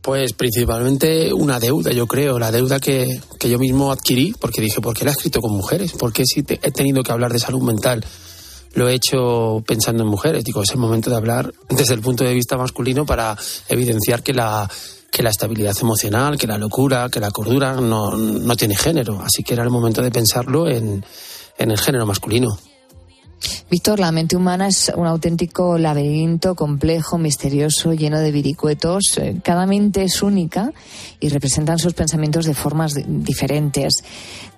Pues principalmente una deuda, yo creo, la deuda que, que yo mismo adquirí, porque dije, ¿por qué la he escrito con mujeres? ¿Por qué si te- he tenido que hablar de salud mental? Lo he hecho pensando en mujeres. Digo, es el momento de hablar desde el punto de vista masculino para evidenciar que la, que la estabilidad emocional, que la locura, que la cordura no, no tiene género. Así que era el momento de pensarlo en, en el género masculino. Víctor, la mente humana es un auténtico laberinto complejo, misterioso, lleno de viricuetos. Eh, Cada mente es única y representan sus pensamientos de formas di- diferentes.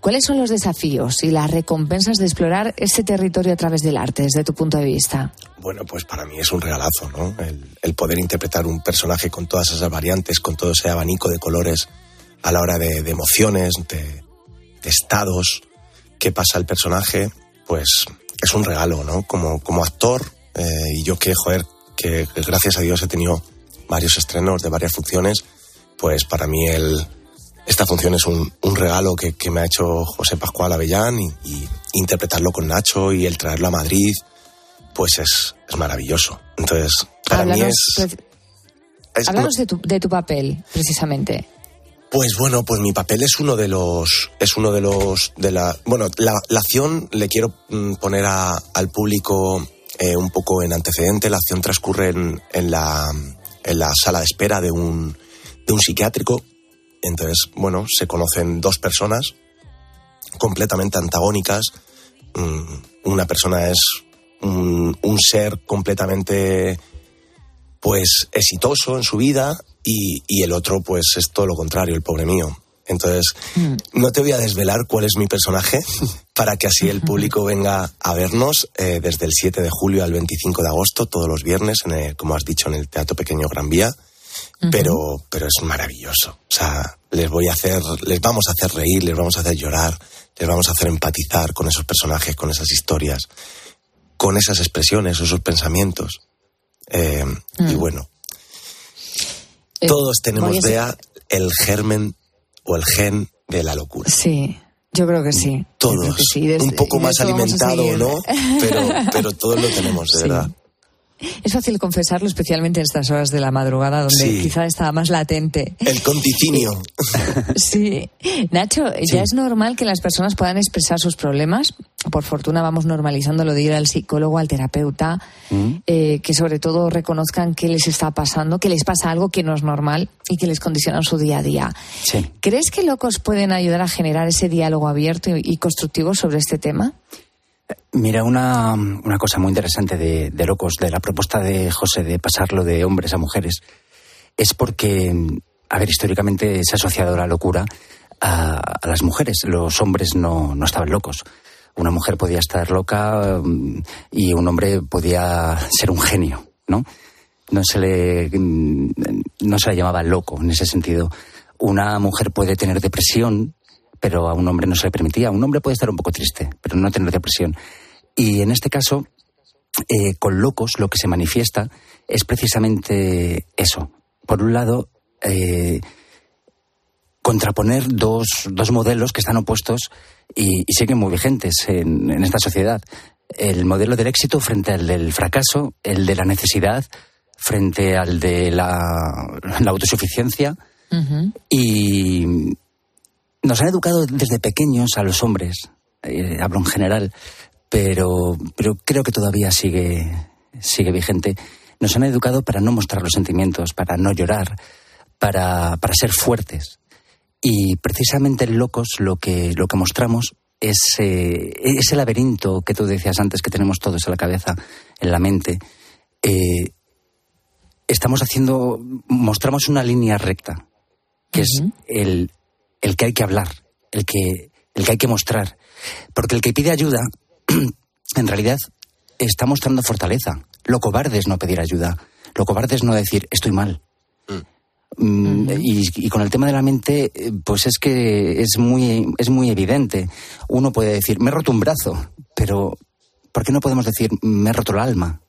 ¿Cuáles son los desafíos y las recompensas de explorar este territorio a través del arte, desde tu punto de vista? Bueno, pues para mí es un regalazo, ¿no? El, poder interpretar un personaje con todas esas variantes, con todo ese abanico de colores a la hora de, emociones, de, estados que pasa el personaje, pues es un regalo, ¿no? Como, como actor, eh, y yo que, joder, que gracias a Dios he tenido varios estrenos de varias funciones, pues para mí el, esta función es un, un regalo que, que me ha hecho José Pascual Avellán y, y interpretarlo con Nacho y el traerlo a Madrid, pues es, es maravilloso. Entonces, para mí es... es- háblanos de, tu, de tu papel, precisamente. Pues bueno, pues mi papel es uno de los, es uno de los, de la, bueno, la, la acción le quiero mm, poner a- al público eh, un poco en antecedente. La acción transcurre en, en la, en la sala de espera de un, de un psiquiátrico. Entonces, bueno, se conocen dos personas completamente antagónicas. Mm, Una persona es un, un ser completamente pues exitoso en su vida y, y el otro pues es todo lo contrario, el pobre mío. Entonces, no te voy a desvelar cuál es mi personaje para que así el público venga a vernos eh, desde el 7 de julio al 25 de agosto, todos los viernes, en el- como has dicho, en el Teatro Pequeño Gran Vía. Pero, pero es maravilloso. O sea, les voy a hacer, les vamos a hacer reír, les vamos a hacer llorar, les vamos a hacer empatizar con esos personajes, con esas historias, con esas expresiones, esos pensamientos. Eh, Y bueno, Todos tenemos, Bea, el germen o el gen de la locura. Sí, yo creo que sí. Todos. creo que sí, desde- Un poco más alimentado, seguir. ¿no? Pero, pero todos lo tenemos, de Sí. verdad. Es fácil confesarlo, especialmente en estas horas de la madrugada, donde Sí. quizá está más latente. El conticinio. Sí. Nacho, ya es normal que las personas puedan expresar sus problemas. Por fortuna vamos normalizando lo de ir al psicólogo, al terapeuta, eh, que sobre todo reconozcan qué les está pasando, que les pasa algo que no es normal y que les condiciona su día a día. Sí. ¿Crees que locos pueden ayudar a generar ese diálogo abierto y constructivo sobre este tema? Mira, una, una cosa muy interesante de, Locos, de la propuesta de José de pasarlo de hombres a mujeres, es porque, a ver, históricamente se ha asociado la locura a, a las mujeres. Los hombres no, no estaban locos. Una mujer podía estar loca mm, y un hombre podía ser un genio, ¿no? No se le, mm, no se le llamaba loco en ese sentido. Una mujer puede tener depresión, pero a un hombre no se le permitía. Un hombre puede estar un poco triste, pero no tener depresión. Y en este caso, eh, con locos lo que se manifiesta es precisamente eso. Por un lado, eh, contraponer dos, dos modelos que están opuestos y, y siguen muy vigentes en, en esta sociedad. El modelo del éxito frente al del fracaso, el de la necesidad frente al de la, la autosuficiencia. Y nos han educado desde pequeños a los hombres, eh, hablo en general, pero, pero creo que todavía sigue, sigue vigente. Nos han educado para no mostrar los sentimientos, para no llorar, para, para ser fuertes. Y precisamente en Locos lo que, lo que mostramos es eh, ese laberinto que tú decías antes que tenemos todos en la cabeza, en la mente. Eh, estamos haciendo, mostramos una línea recta, que es el, el que hay que hablar, el que, el que hay que mostrar. Porque el que pide ayuda, en realidad, está mostrando fortaleza. Lo cobarde es no pedir ayuda. Lo cobarde es no decir, estoy mal. Mm, y, y con el tema de la mente, eh, pues es que es muy, es muy evidente. Uno puede decir, me he roto un brazo, pero ¿por qué no podemos decir, me he roto el alma?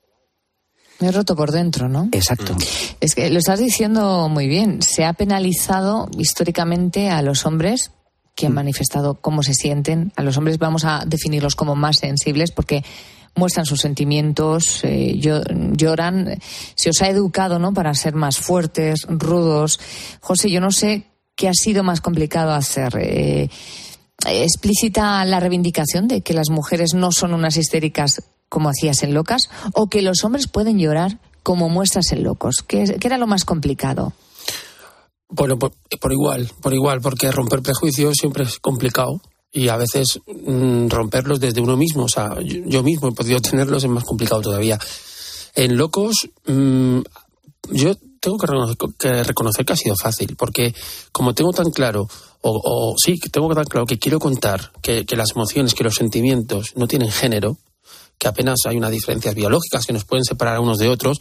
Me he roto por dentro, ¿no? Exacto. Es que lo estás diciendo muy bien. Se ha penalizado históricamente a los hombres que han manifestado cómo se sienten. A los hombres vamos a definirlos como más sensibles porque muestran sus sentimientos, eh, llo- lloran. Se os ha educado, ¿no? Para ser más fuertes, rudos. José, yo no sé qué ha sido más complicado hacer. Eh, explícita la reivindicación de que las mujeres no son unas histéricas como hacías en Locas o que los hombres pueden llorar como muestras en Locos. ¿Qué, era lo más complicado? Bueno, por, igual, por igual, porque romper prejuicios siempre es complicado y a veces mm, romperlos desde uno mismo. O sea, yo, yo mismo he podido tenerlos, es más complicado todavía. En Locos, mm, yo tengo que reconocer que ha sido fácil, porque como tengo tan claro, o, sí, que tengo tan claro que quiero contar que, que las emociones, que los sentimientos no tienen género, que apenas hay unas diferencias biológicas que nos pueden separar unos de otros,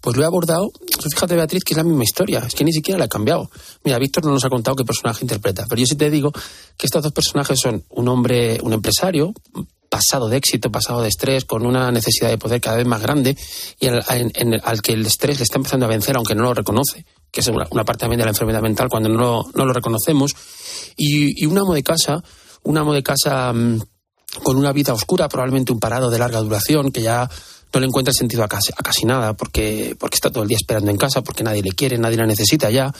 pues lo he abordado. Fíjate, Beatriz, que es la misma historia. Es que ni siquiera la he cambiado. Mira, Víctor no nos ha contado qué personaje interpreta, pero yo sí te digo que estos dos personajes son un hombre, un empresario, pasado de éxito, pasado de estrés, con una necesidad de poder cada vez más grande y al, en- al que el estrés le está empezando a vencer, aunque no lo reconoce, que es una, una parte también de la enfermedad mental cuando no no lo reconocemos. Y, y un amo de casa, un amo de casa mm, con una vida oscura, probablemente un parado de larga duración, que ya no le encuentra sentido a casi, a casi nada, porque, porque está todo el día esperando en casa, porque nadie le quiere, nadie la necesita ya.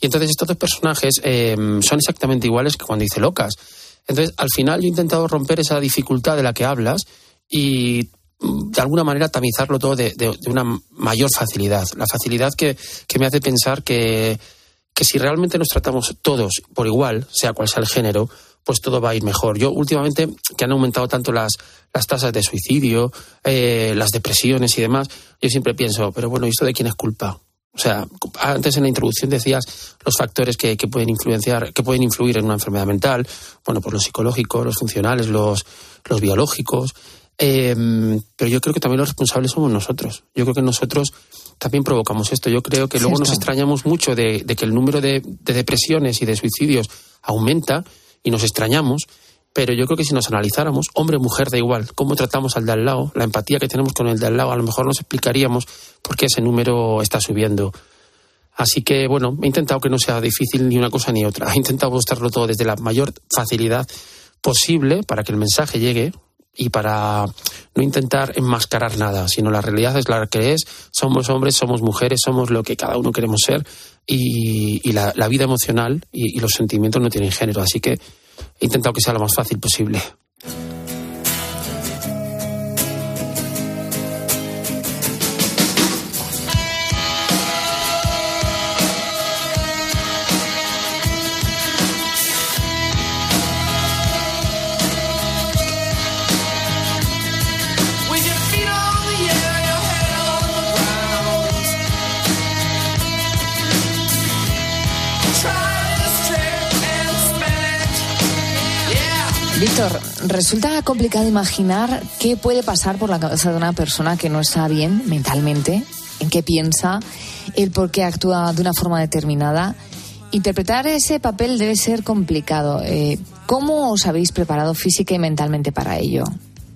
Y entonces estos dos personajes eh, son exactamente iguales que cuando dice locas. Entonces, al final yo he intentado romper esa dificultad de la que hablas y de alguna manera tamizarlo todo de, una mayor facilidad. La facilidad que, que me hace pensar que, que si realmente nos tratamos todos por igual, sea cual sea el género, pues todo va a ir mejor. Yo últimamente, que han aumentado tanto las, las tasas de suicidio, eh, las depresiones y demás, yo siempre pienso, pero bueno, ¿y esto de quién es culpa? O sea, antes en la introducción decías los factores que, que pueden influenciar, que pueden influir en una enfermedad mental. Bueno, pues los psicológicos, los funcionales, los, los biológicos. Eh, pero yo creo que también los responsables somos nosotros. Yo creo que nosotros también provocamos esto. Yo creo que luego nos extrañamos mucho de, de que el número de, de depresiones y de suicidios aumenta y nos extrañamos. Pero yo creo que si nos analizáramos, hombre mujer, da igual, cómo tratamos al de al lado, la empatía que tenemos con el de al lado, a lo mejor nos explicaríamos por qué ese número está subiendo. Así que, bueno, he intentado que no sea difícil ni una cosa ni otra. He intentado mostrarlo todo desde la mayor facilidad posible para que el mensaje llegue y para no intentar enmascarar nada, sino la realidad es la que es. Somos hombres, somos mujeres, somos lo que cada uno queremos ser y, y la, vida emocional y, y los sentimientos no tienen género. Así que he intentado que sea lo más fácil posible. Resulta complicado imaginar qué puede pasar por la cabeza de una persona que no está bien mentalmente, en qué piensa, el por qué actúa de una forma determinada. Interpretar ese papel debe ser complicado. Eh, ¿Cómo os habéis preparado física y mentalmente para ello?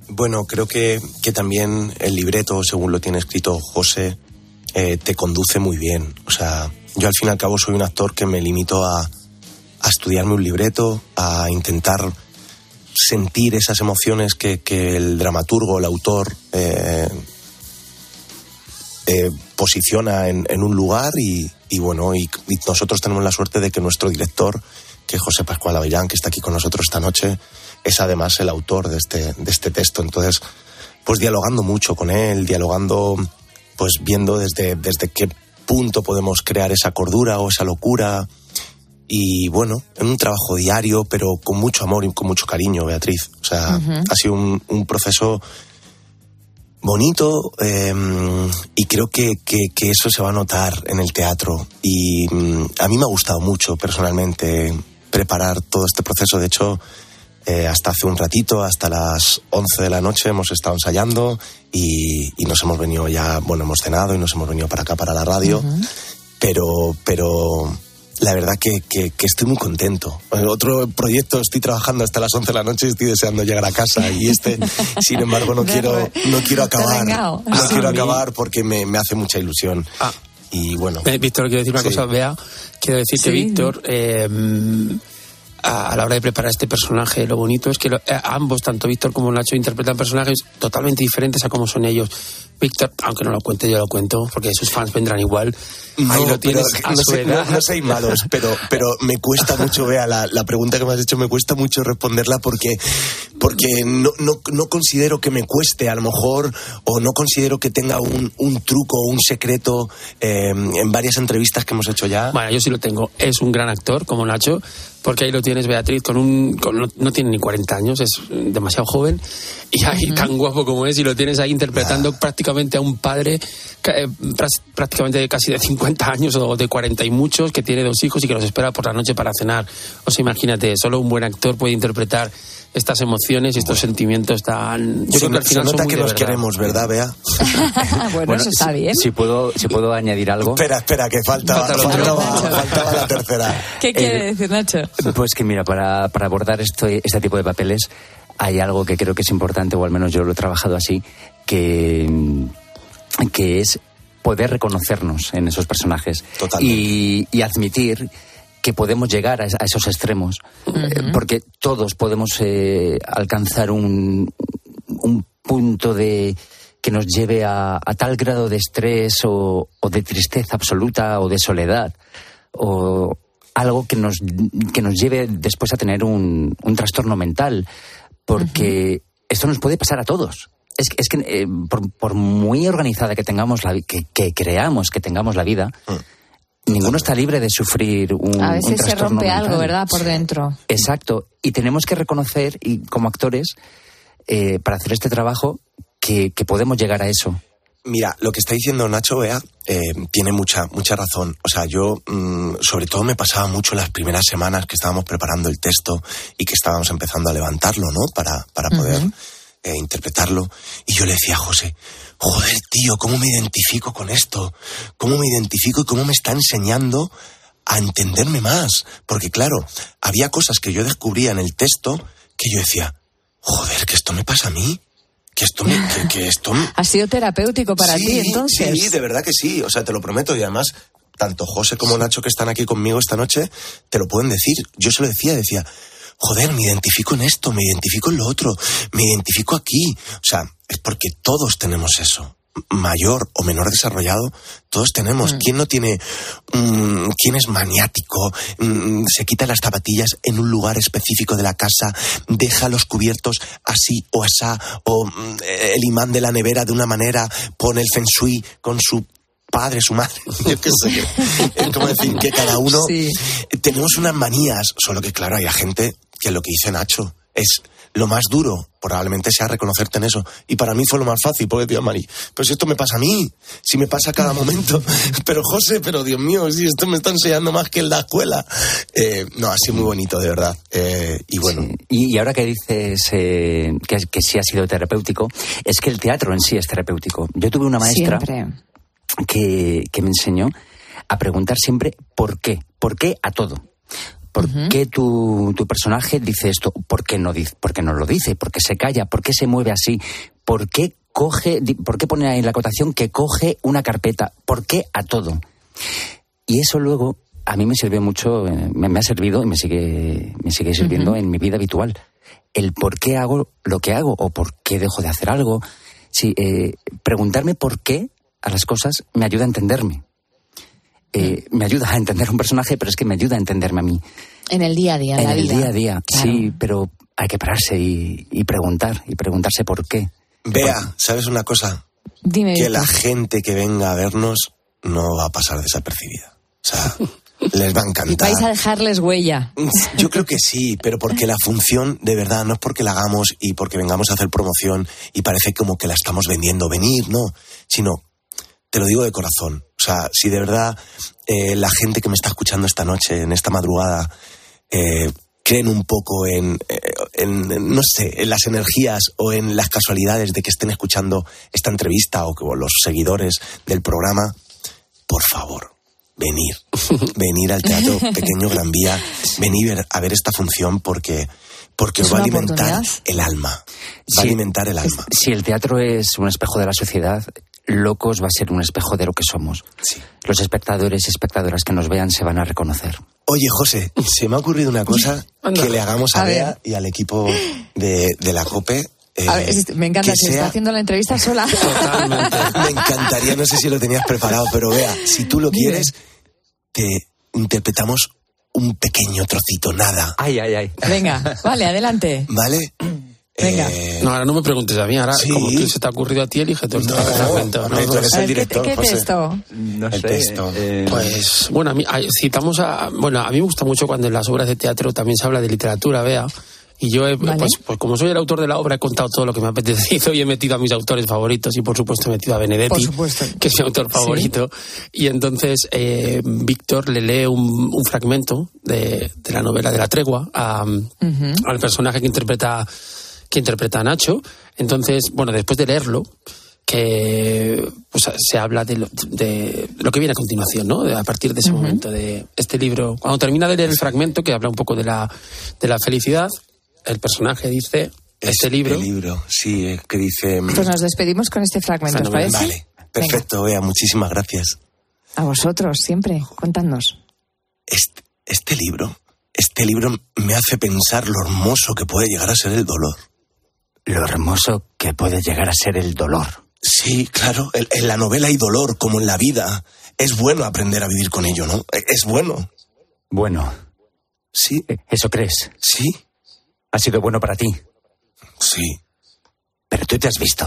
Bueno, creo que, que también el libreto, según lo tiene escrito José, eh, te conduce muy bien. O sea, yo al fin y al cabo soy un actor que me limito a, a estudiarme un libreto, a intentar sentir esas emociones que, que el dramaturgo, el autor, eh, eh, posiciona en, en un lugar y, y bueno, y, nosotros tenemos la suerte de que nuestro director que José Pascual Avellán, que está aquí con nosotros esta noche, es además el autor de este, de este texto. Entonces, pues dialogando mucho con él, dialogando, pues viendo desde, desde qué punto podemos crear esa cordura o esa locura. Y bueno, en un trabajo diario, pero con mucho amor y con mucho cariño, Beatriz. O sea, ha sido un, un proceso bonito eh, y creo que, que- que eso se va a notar en el teatro. Y mm, a mí me ha gustado mucho personalmente preparar todo este proceso. De hecho, eh, hasta hace un ratito, hasta las 11 de la noche, hemos estado ensayando y, y nos hemos venido ya, bueno, hemos cenado y nos hemos venido para acá, para la radio. Pero, pero la verdad que, que- que estoy muy contento. En otro proyecto estoy trabajando hasta las 11 de la noche y estoy deseando llegar a casa. Y este, sin embargo, no quiero, no quiero acabar. No Ah, quiero acabar porque me, me hace mucha ilusión. Y bueno. Eh, Víctor, quiero decir una Sí. cosa, Bea. Quiero decir que Sí. Víctor, eh, a, a la hora de preparar este personaje, lo bonito es que lo- eh, ambos, tanto Víctor como Nacho, interpretan personajes totalmente diferentes a cómo son ellos. Víctor, aunque no lo cuente, yo lo cuento, porque sus fans vendrán igual. Ahí No, lo tienes pero a no, su sé- edad. no- no seáis malos, pero, pero me cuesta mucho, vea, la, la pregunta que me has hecho me cuesta mucho responderla porque, porque no, no, no considero que me cueste, a lo mejor, o no considero que tenga un, un truco o un secreto eh, en varias entrevistas que hemos hecho ya. Bueno, yo sí lo tengo. Es un gran actor, como Nacho, porque ahí lo tienes, Beatriz, con un. con- no, no tiene ni 40 años, es demasiado joven, y ahí tan guapo como es, y lo tienes ahí interpretando prácticamente a un padre eh, prácticamente de casi de 50 años o de 40 y muchos, que tiene dos hijos y que los espera por la noche para cenar. O sea, imagínate, solo un buen actor puede interpretar estas emociones y estos sentimientos tan. Yo se, creo que al se final son nota que nos verdad. queremos, ¿verdad, Bea? bueno, eso está si, bien. Si puedo, si puedo añadir algo. Espera, espera, que faltaba, la tercera. ¿Qué quiere decir, Nacho? Pues que mira, para, para abordar esto, este tipo de papeles hay algo que creo que es importante, o al menos yo lo he trabajado así, que, que es poder reconocernos en esos personajes y, y admitir que podemos llegar a, es- a esos extremos, Eh, porque todos podemos eh, alcanzar un, un punto de que nos lleve a, a tal grado de estrés o, o de tristeza absoluta o de soledad o algo que nos, que nos lleve después a tener un, un trastorno mental, porque esto nos puede pasar a todos. Es, que- es que eh, por, por muy organizada que tengamos la que, que creamos que tengamos la vida, ninguno está libre de sufrir un, A un veces se rompe algo. ¿verdad? Por dentro. Exacto. Y tenemos que reconocer, y como actores, eh, para hacer este trabajo, que, que podemos llegar a eso. Mira, lo que está diciendo Nacho Bea eh, tiene mucha, mucha razón. O sea, yo mm, sobre todo me pasaba mucho las primeras semanas que estábamos preparando el texto y que estábamos empezando a levantarlo, ¿no? Para, para poder eh, interpretarlo. Y yo le decía a José, joder, tío, ¿cómo me identifico con esto? ¿Cómo me identifico y cómo me está enseñando a entenderme más? Porque claro, había cosas que yo descubría en el texto que yo decía, joder, que esto me pasa a mí. Que esto me, que, que esto me- Ha sido terapéutico para Sí, ti, entonces. Sí, de verdad que sí, o sea, te lo prometo. Y además, tanto José como Nacho que están aquí conmigo esta noche, te lo pueden decir. Yo se lo decía, decía, joder, me identifico en esto, me identifico en lo otro, me identifico aquí. O sea, es porque todos tenemos eso. Mayor o menor desarrollado, todos tenemos. Mm. ¿Quién no tiene, mm, quién es maniático, mm, se quita las zapatillas en un lugar específico de la casa, deja los cubiertos así o asá, o el imán de la nevera de una manera, pone el feng shui con su padre, su madre, yo qué sé. Es como decir que cada uno tenemos unas manías, solo que claro, hay gente que lo que dice Nacho es lo más duro, probablemente sea reconocerte en eso. Y para mí fue lo más fácil, porque tío Mari, pero si esto me pasa a mí, si me pasa a cada momento, pero José, pero Dios mío, si esto me está enseñando más que en la escuela. Eh, no, ha sido muy bonito, de verdad. Eh, y bueno, Y, y ahora que dices eh, que, que sí ha sido terapéutico, es que el teatro en sí es terapéutico. Yo tuve una maestra Siempre. Que, que me enseñó a preguntar siempre por qué, por qué a todo. ¿Por qué tu, tu personaje dice esto? ¿Por qué, no dice, ¿Por qué no lo dice? ¿Por qué se calla? ¿Por qué se mueve así? ¿Por qué coge, por qué pone ahí la acotación que coge una carpeta? ¿Por qué a todo? Y eso luego a mí me sirvió mucho, eh, me, me ha servido y me sigue, me sigue sirviendo en mi vida habitual. El por qué hago lo que hago o por qué dejo de hacer algo. Sí, eh, preguntarme por qué a las cosas me ayuda a entenderme. Eh, me ayuda a entender un personaje, pero es que me ayuda a entenderme a mí. En el día a día, en, la el vida. día a día, Claro. sí, pero hay que pararse y, y preguntar, y preguntarse por qué. Vea, ¿sabes una cosa? Dime, Que la gente que venga a vernos no va a pasar desapercibida. O sea, les va a encantar. Vais a dejarles huella. Yo creo que sí, pero porque la función, de verdad, no es porque la hagamos y porque vengamos a hacer promoción y parece como que la estamos vendiendo, venir, no, sino, te lo digo de corazón. O sea, si de verdad eh, la gente que me está escuchando esta noche, en esta madrugada, eh, creen un poco en, eh, en, en, no sé, en las energías o en las casualidades de que estén escuchando esta entrevista o que o los seguidores del programa, por favor, venir, venir al Teatro Pequeño Gran Vía, venir a ver esta función porque, porque os va a alimentar el alma, va a alimentar el alma. Si el teatro es un espejo de la sociedad, Locos va a ser un espejo de lo que somos. Los espectadores y espectadoras que nos vean se van a reconocer. Oye, José, se me ha ocurrido una cosa que le hagamos a, A ver. Bea y al equipo de, de la COPE. eh, A ver, es- me encanta, que se está sea- haciendo la entrevista sola. Me encantaría, no sé si lo tenías preparado, pero vea, si tú lo Dime. quieres, te interpretamos un pequeño trocito, nada. Ay, ay, ay. Venga, vale, adelante. ¿Vale? Venga. No, ahora no me preguntes a mí, ahora Sí. como tú se te ha ocurrido a ti, elige tú tú eres A ver, ¿qué, qué texto? No El texto. Pues bueno, a mí, a- citamos a. Bueno, a mí me gusta mucho cuando en las obras de teatro también se habla de literatura, vea. Y yo, he, Vale. pues, pues como soy el autor de la obra, he contado todo lo que me ha apetecido y he metido a mis autores favoritos y por supuesto he metido a Benedetti, que es mi autor favorito. Y entonces eh, Víctor le lee un, un fragmento de, de la novela de la tregua a, al personaje que interpreta que interpreta a Nacho. Entonces, bueno, después de leerlo, que pues, se habla de lo, de lo que viene a continuación, ¿no? De- a partir de ese momento de este libro. Cuando termina de leer el fragmento que habla un poco de la, de la felicidad, el personaje dice este libro. El libro, sí, eh, que dice... mm, Pues nos despedimos con este fragmento, ¿os parece? Vale, perfecto, Bea, muchísimas gracias. A vosotros, siempre. Contadnos. Este, este libro, este libro me hace pensar lo hermoso que puede llegar a ser el dolor. Lo hermoso que puede llegar a ser el dolor. Sí, claro, en, en la novela hay dolor, como en la vida. Es bueno aprender a vivir con ello, ¿no? E- Es bueno. Bueno. Sí. ¿Eso crees? Sí. ¿Ha sido bueno para ti? Sí. Pero tú te has visto.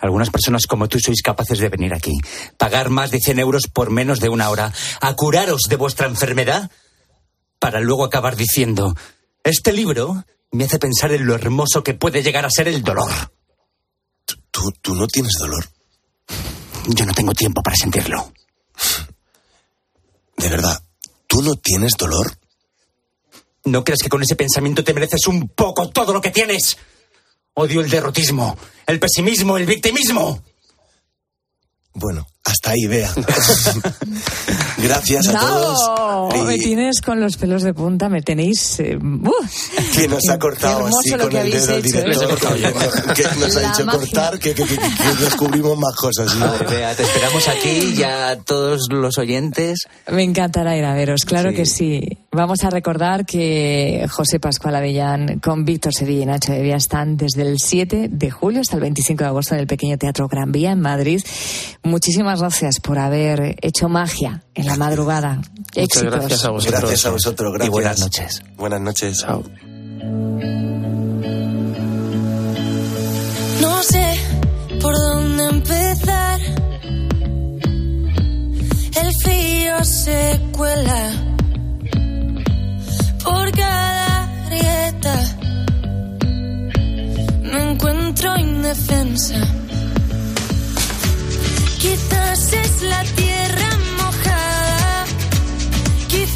Algunas personas como tú sois capaces de venir aquí, pagar más de 100 euros por menos de una hora, a curaros de vuestra enfermedad, para luego acabar diciendo, este libro me hace pensar en lo hermoso que puede llegar a ser el dolor. ¿Tú, tú no tienes dolor? Yo no tengo tiempo para sentirlo. De verdad, ¿tú no tienes dolor? ¿No crees que con ese pensamiento te mereces un poco todo lo que tienes? Odio el derrotismo, el pesimismo, el victimismo. Bueno, hasta ahí, Bea. Gracias a ¡Bravo! todos. Me Y tienes con los pelos de punta, me tenéis... eh, ¡uf! que nos ha cortado hermoso así lo con que el habéis dedo el hecho, ¿eh? director. Que nos ha magia. cortar, que, que- que- que descubrimos más cosas. ¿no? Madre mía, te esperamos aquí ya todos los oyentes. Me encantará ir a veros, claro Sí. que sí. Vamos a recordar que José Pascual Avellán con Víctor Sevilla y Nacho de Vía están desde el 7 de julio hasta el 25 de agosto en el pequeño Teatro Gran Vía en Madrid. Muchísimas gracias por haber hecho magia en la madrugada. Muchas Éxitos. gracias a vosotros. Gracias a vosotros, gracias. Y buenas noches. Buenas noches. Chao. No sé por dónde empezar. El frío se cuela por cada grieta. Me encuentro indefensa. Quizás es la tierra.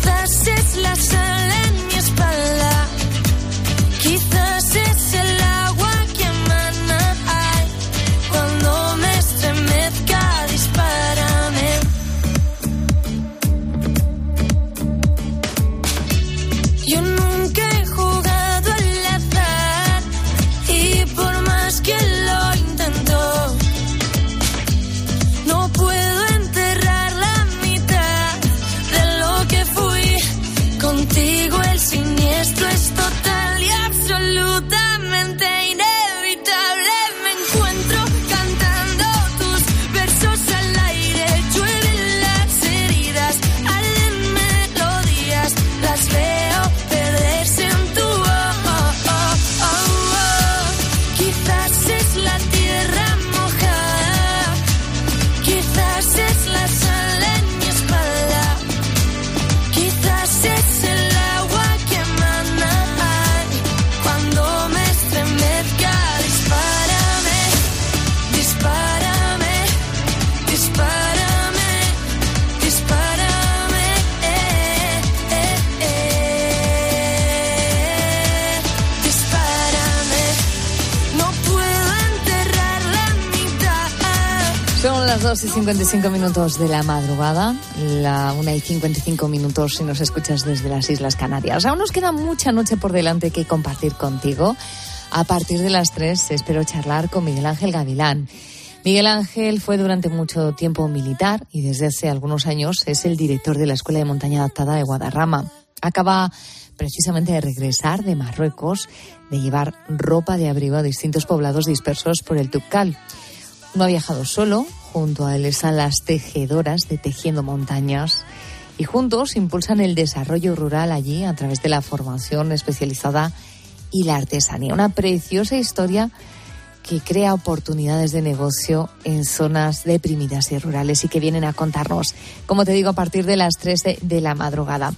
Quizás es la sal en mi espalda. 2 y 55 minutos de la madrugada, la 1 y 55 minutos si nos escuchas desde las Islas Canarias. Aún nos queda mucha noche por delante que compartir contigo. A partir de las 3 espero charlar con Miguel Ángel Gavilán. Miguel Ángel fue durante mucho tiempo militar y desde hace algunos años es el director de la Escuela de Montaña Adaptada de Guadarrama. Acaba precisamente de regresar de Marruecos, de llevar ropa de abrigo a distintos poblados dispersos por el Tubcal. No ha viajado solo, junto a él están las tejedoras de Tejiendo Montañas y juntos impulsan el desarrollo rural allí a través de la formación especializada y la artesanía. Una preciosa historia que crea oportunidades de negocio en zonas deprimidas y rurales y que vienen a contarnos, como te digo, a partir de las 3 de, de la madrugada.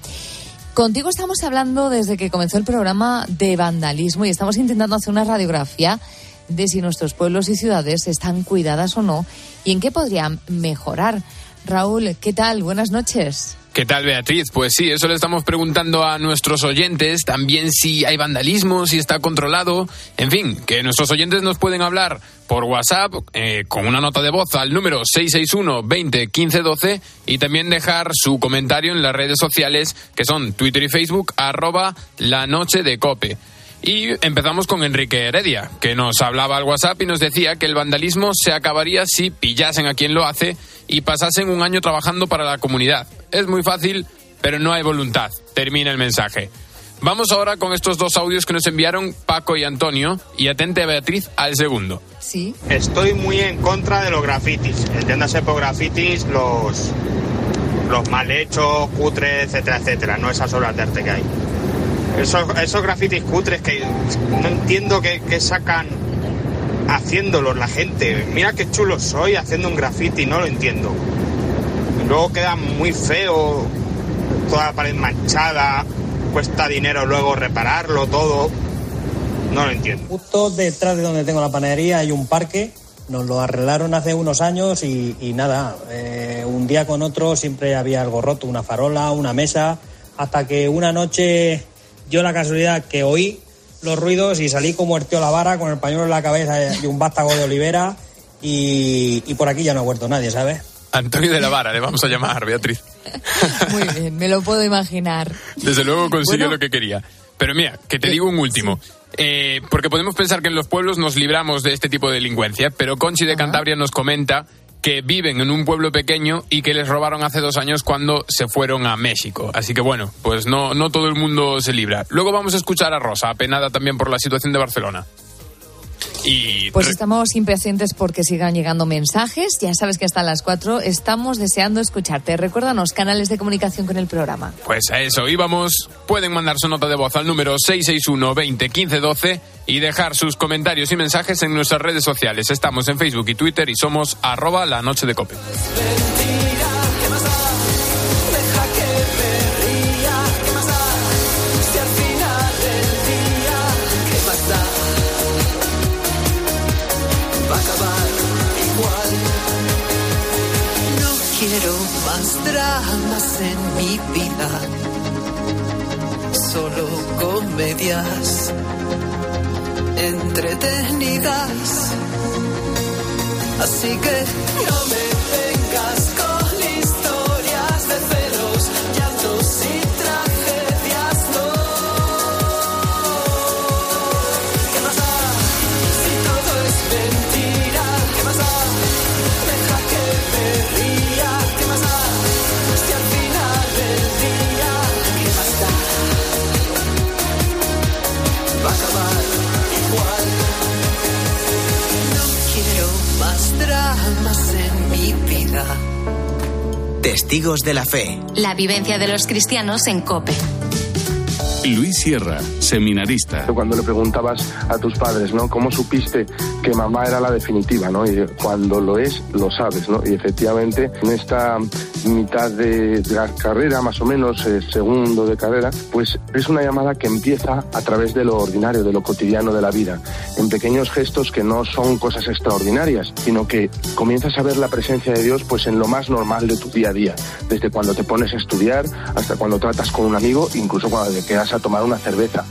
Contigo estamos hablando desde que comenzó el programa de vandalismo y estamos intentando hacer una radiografía de si nuestros pueblos y ciudades están cuidadas o no y en qué podrían mejorar. Raúl, ¿qué tal? Buenas noches. ¿Qué tal, Beatriz? Pues sí, eso le estamos preguntando a nuestros oyentes. También si hay vandalismo, si está controlado. En fin, que nuestros oyentes nos pueden hablar por WhatsApp eh, con una nota de voz al número 661 20 15 12 y también dejar su comentario en las redes sociales que son Twitter y Facebook arroba la noche de cope. Y empezamos con Enrique Heredia, que nos hablaba al WhatsApp y nos decía que el vandalismo se acabaría si pillasen a quien lo hace y pasasen un año trabajando para la comunidad. Es muy fácil, pero no hay voluntad. Termina el mensaje. Vamos ahora con estos dos audios que nos enviaron Paco y Antonio y atente a Beatriz al segundo. Sí. Estoy muy en contra de los grafitis. Entiéndase por grafitis los, los mal hechos, cutres, etcétera, etcétera. No esas obras de arte que hay. Esos, esos grafitis cutres que no entiendo qué, qué sacan haciéndolos la gente. Mira qué chulo soy haciendo un graffiti, no lo entiendo. Luego queda muy feo, toda la pared manchada, cuesta dinero luego repararlo todo. No lo entiendo. Justo detrás de donde tengo la panadería hay un parque. Nos lo arreglaron hace unos años y, y nada, eh, un día con otro siempre había algo roto, una farola, una mesa, hasta que una noche yo la casualidad que oí los ruidos y salí como el tío la vara con el pañuelo en la cabeza y un vástago de olivera y, y por aquí ya no ha vuelto nadie, ¿sabes? Antonio de la Vara, le vamos a llamar, Beatriz. Muy bien, me lo puedo imaginar. Desde luego consiguió Bueno. lo que quería. Pero mira, que te digo un último. Eh, porque podemos pensar que en los pueblos nos libramos de este tipo de delincuencia, pero Conchi de Cantabria nos comenta que viven en un pueblo pequeño y que les robaron hace dos años cuando se fueron a México. Así que bueno, pues no, no todo el mundo se libra. Luego vamos a escuchar a Rosa, apenada también por la situación de Barcelona. Y Pues estamos impacientes porque sigan llegando mensajes. Ya sabes que hasta las 4 estamos deseando escucharte. Recuérdanos canales de comunicación con el programa. Pues a eso íbamos. Pueden mandar su nota de voz al número 661 20 15 12 y dejar sus comentarios y mensajes en nuestras redes sociales. Estamos en Facebook y Twitter y somos arroba la noche de cope. Comedias entretenidas. Así que no me Testigos de la fe. La vivencia de los cristianos en COPE. Luis Sierra, seminarista. Cuando le preguntabas a tus padres, ¿no? ¿Cómo supiste que mamá era la definitiva, ¿no? Y cuando lo es, lo sabes, ¿no? Y efectivamente, en esta mitad de, la carrera, más o menos, eh, segundo de carrera, pues es una llamada que empieza a través de lo ordinario, de lo cotidiano de la vida, en pequeños gestos que no son cosas extraordinarias, sino que comienzas a ver la presencia de Dios pues en lo más normal de tu día a día, desde cuando te pones a estudiar hasta cuando tratas con un amigo, incluso cuando te quedas a tomar una cerveza.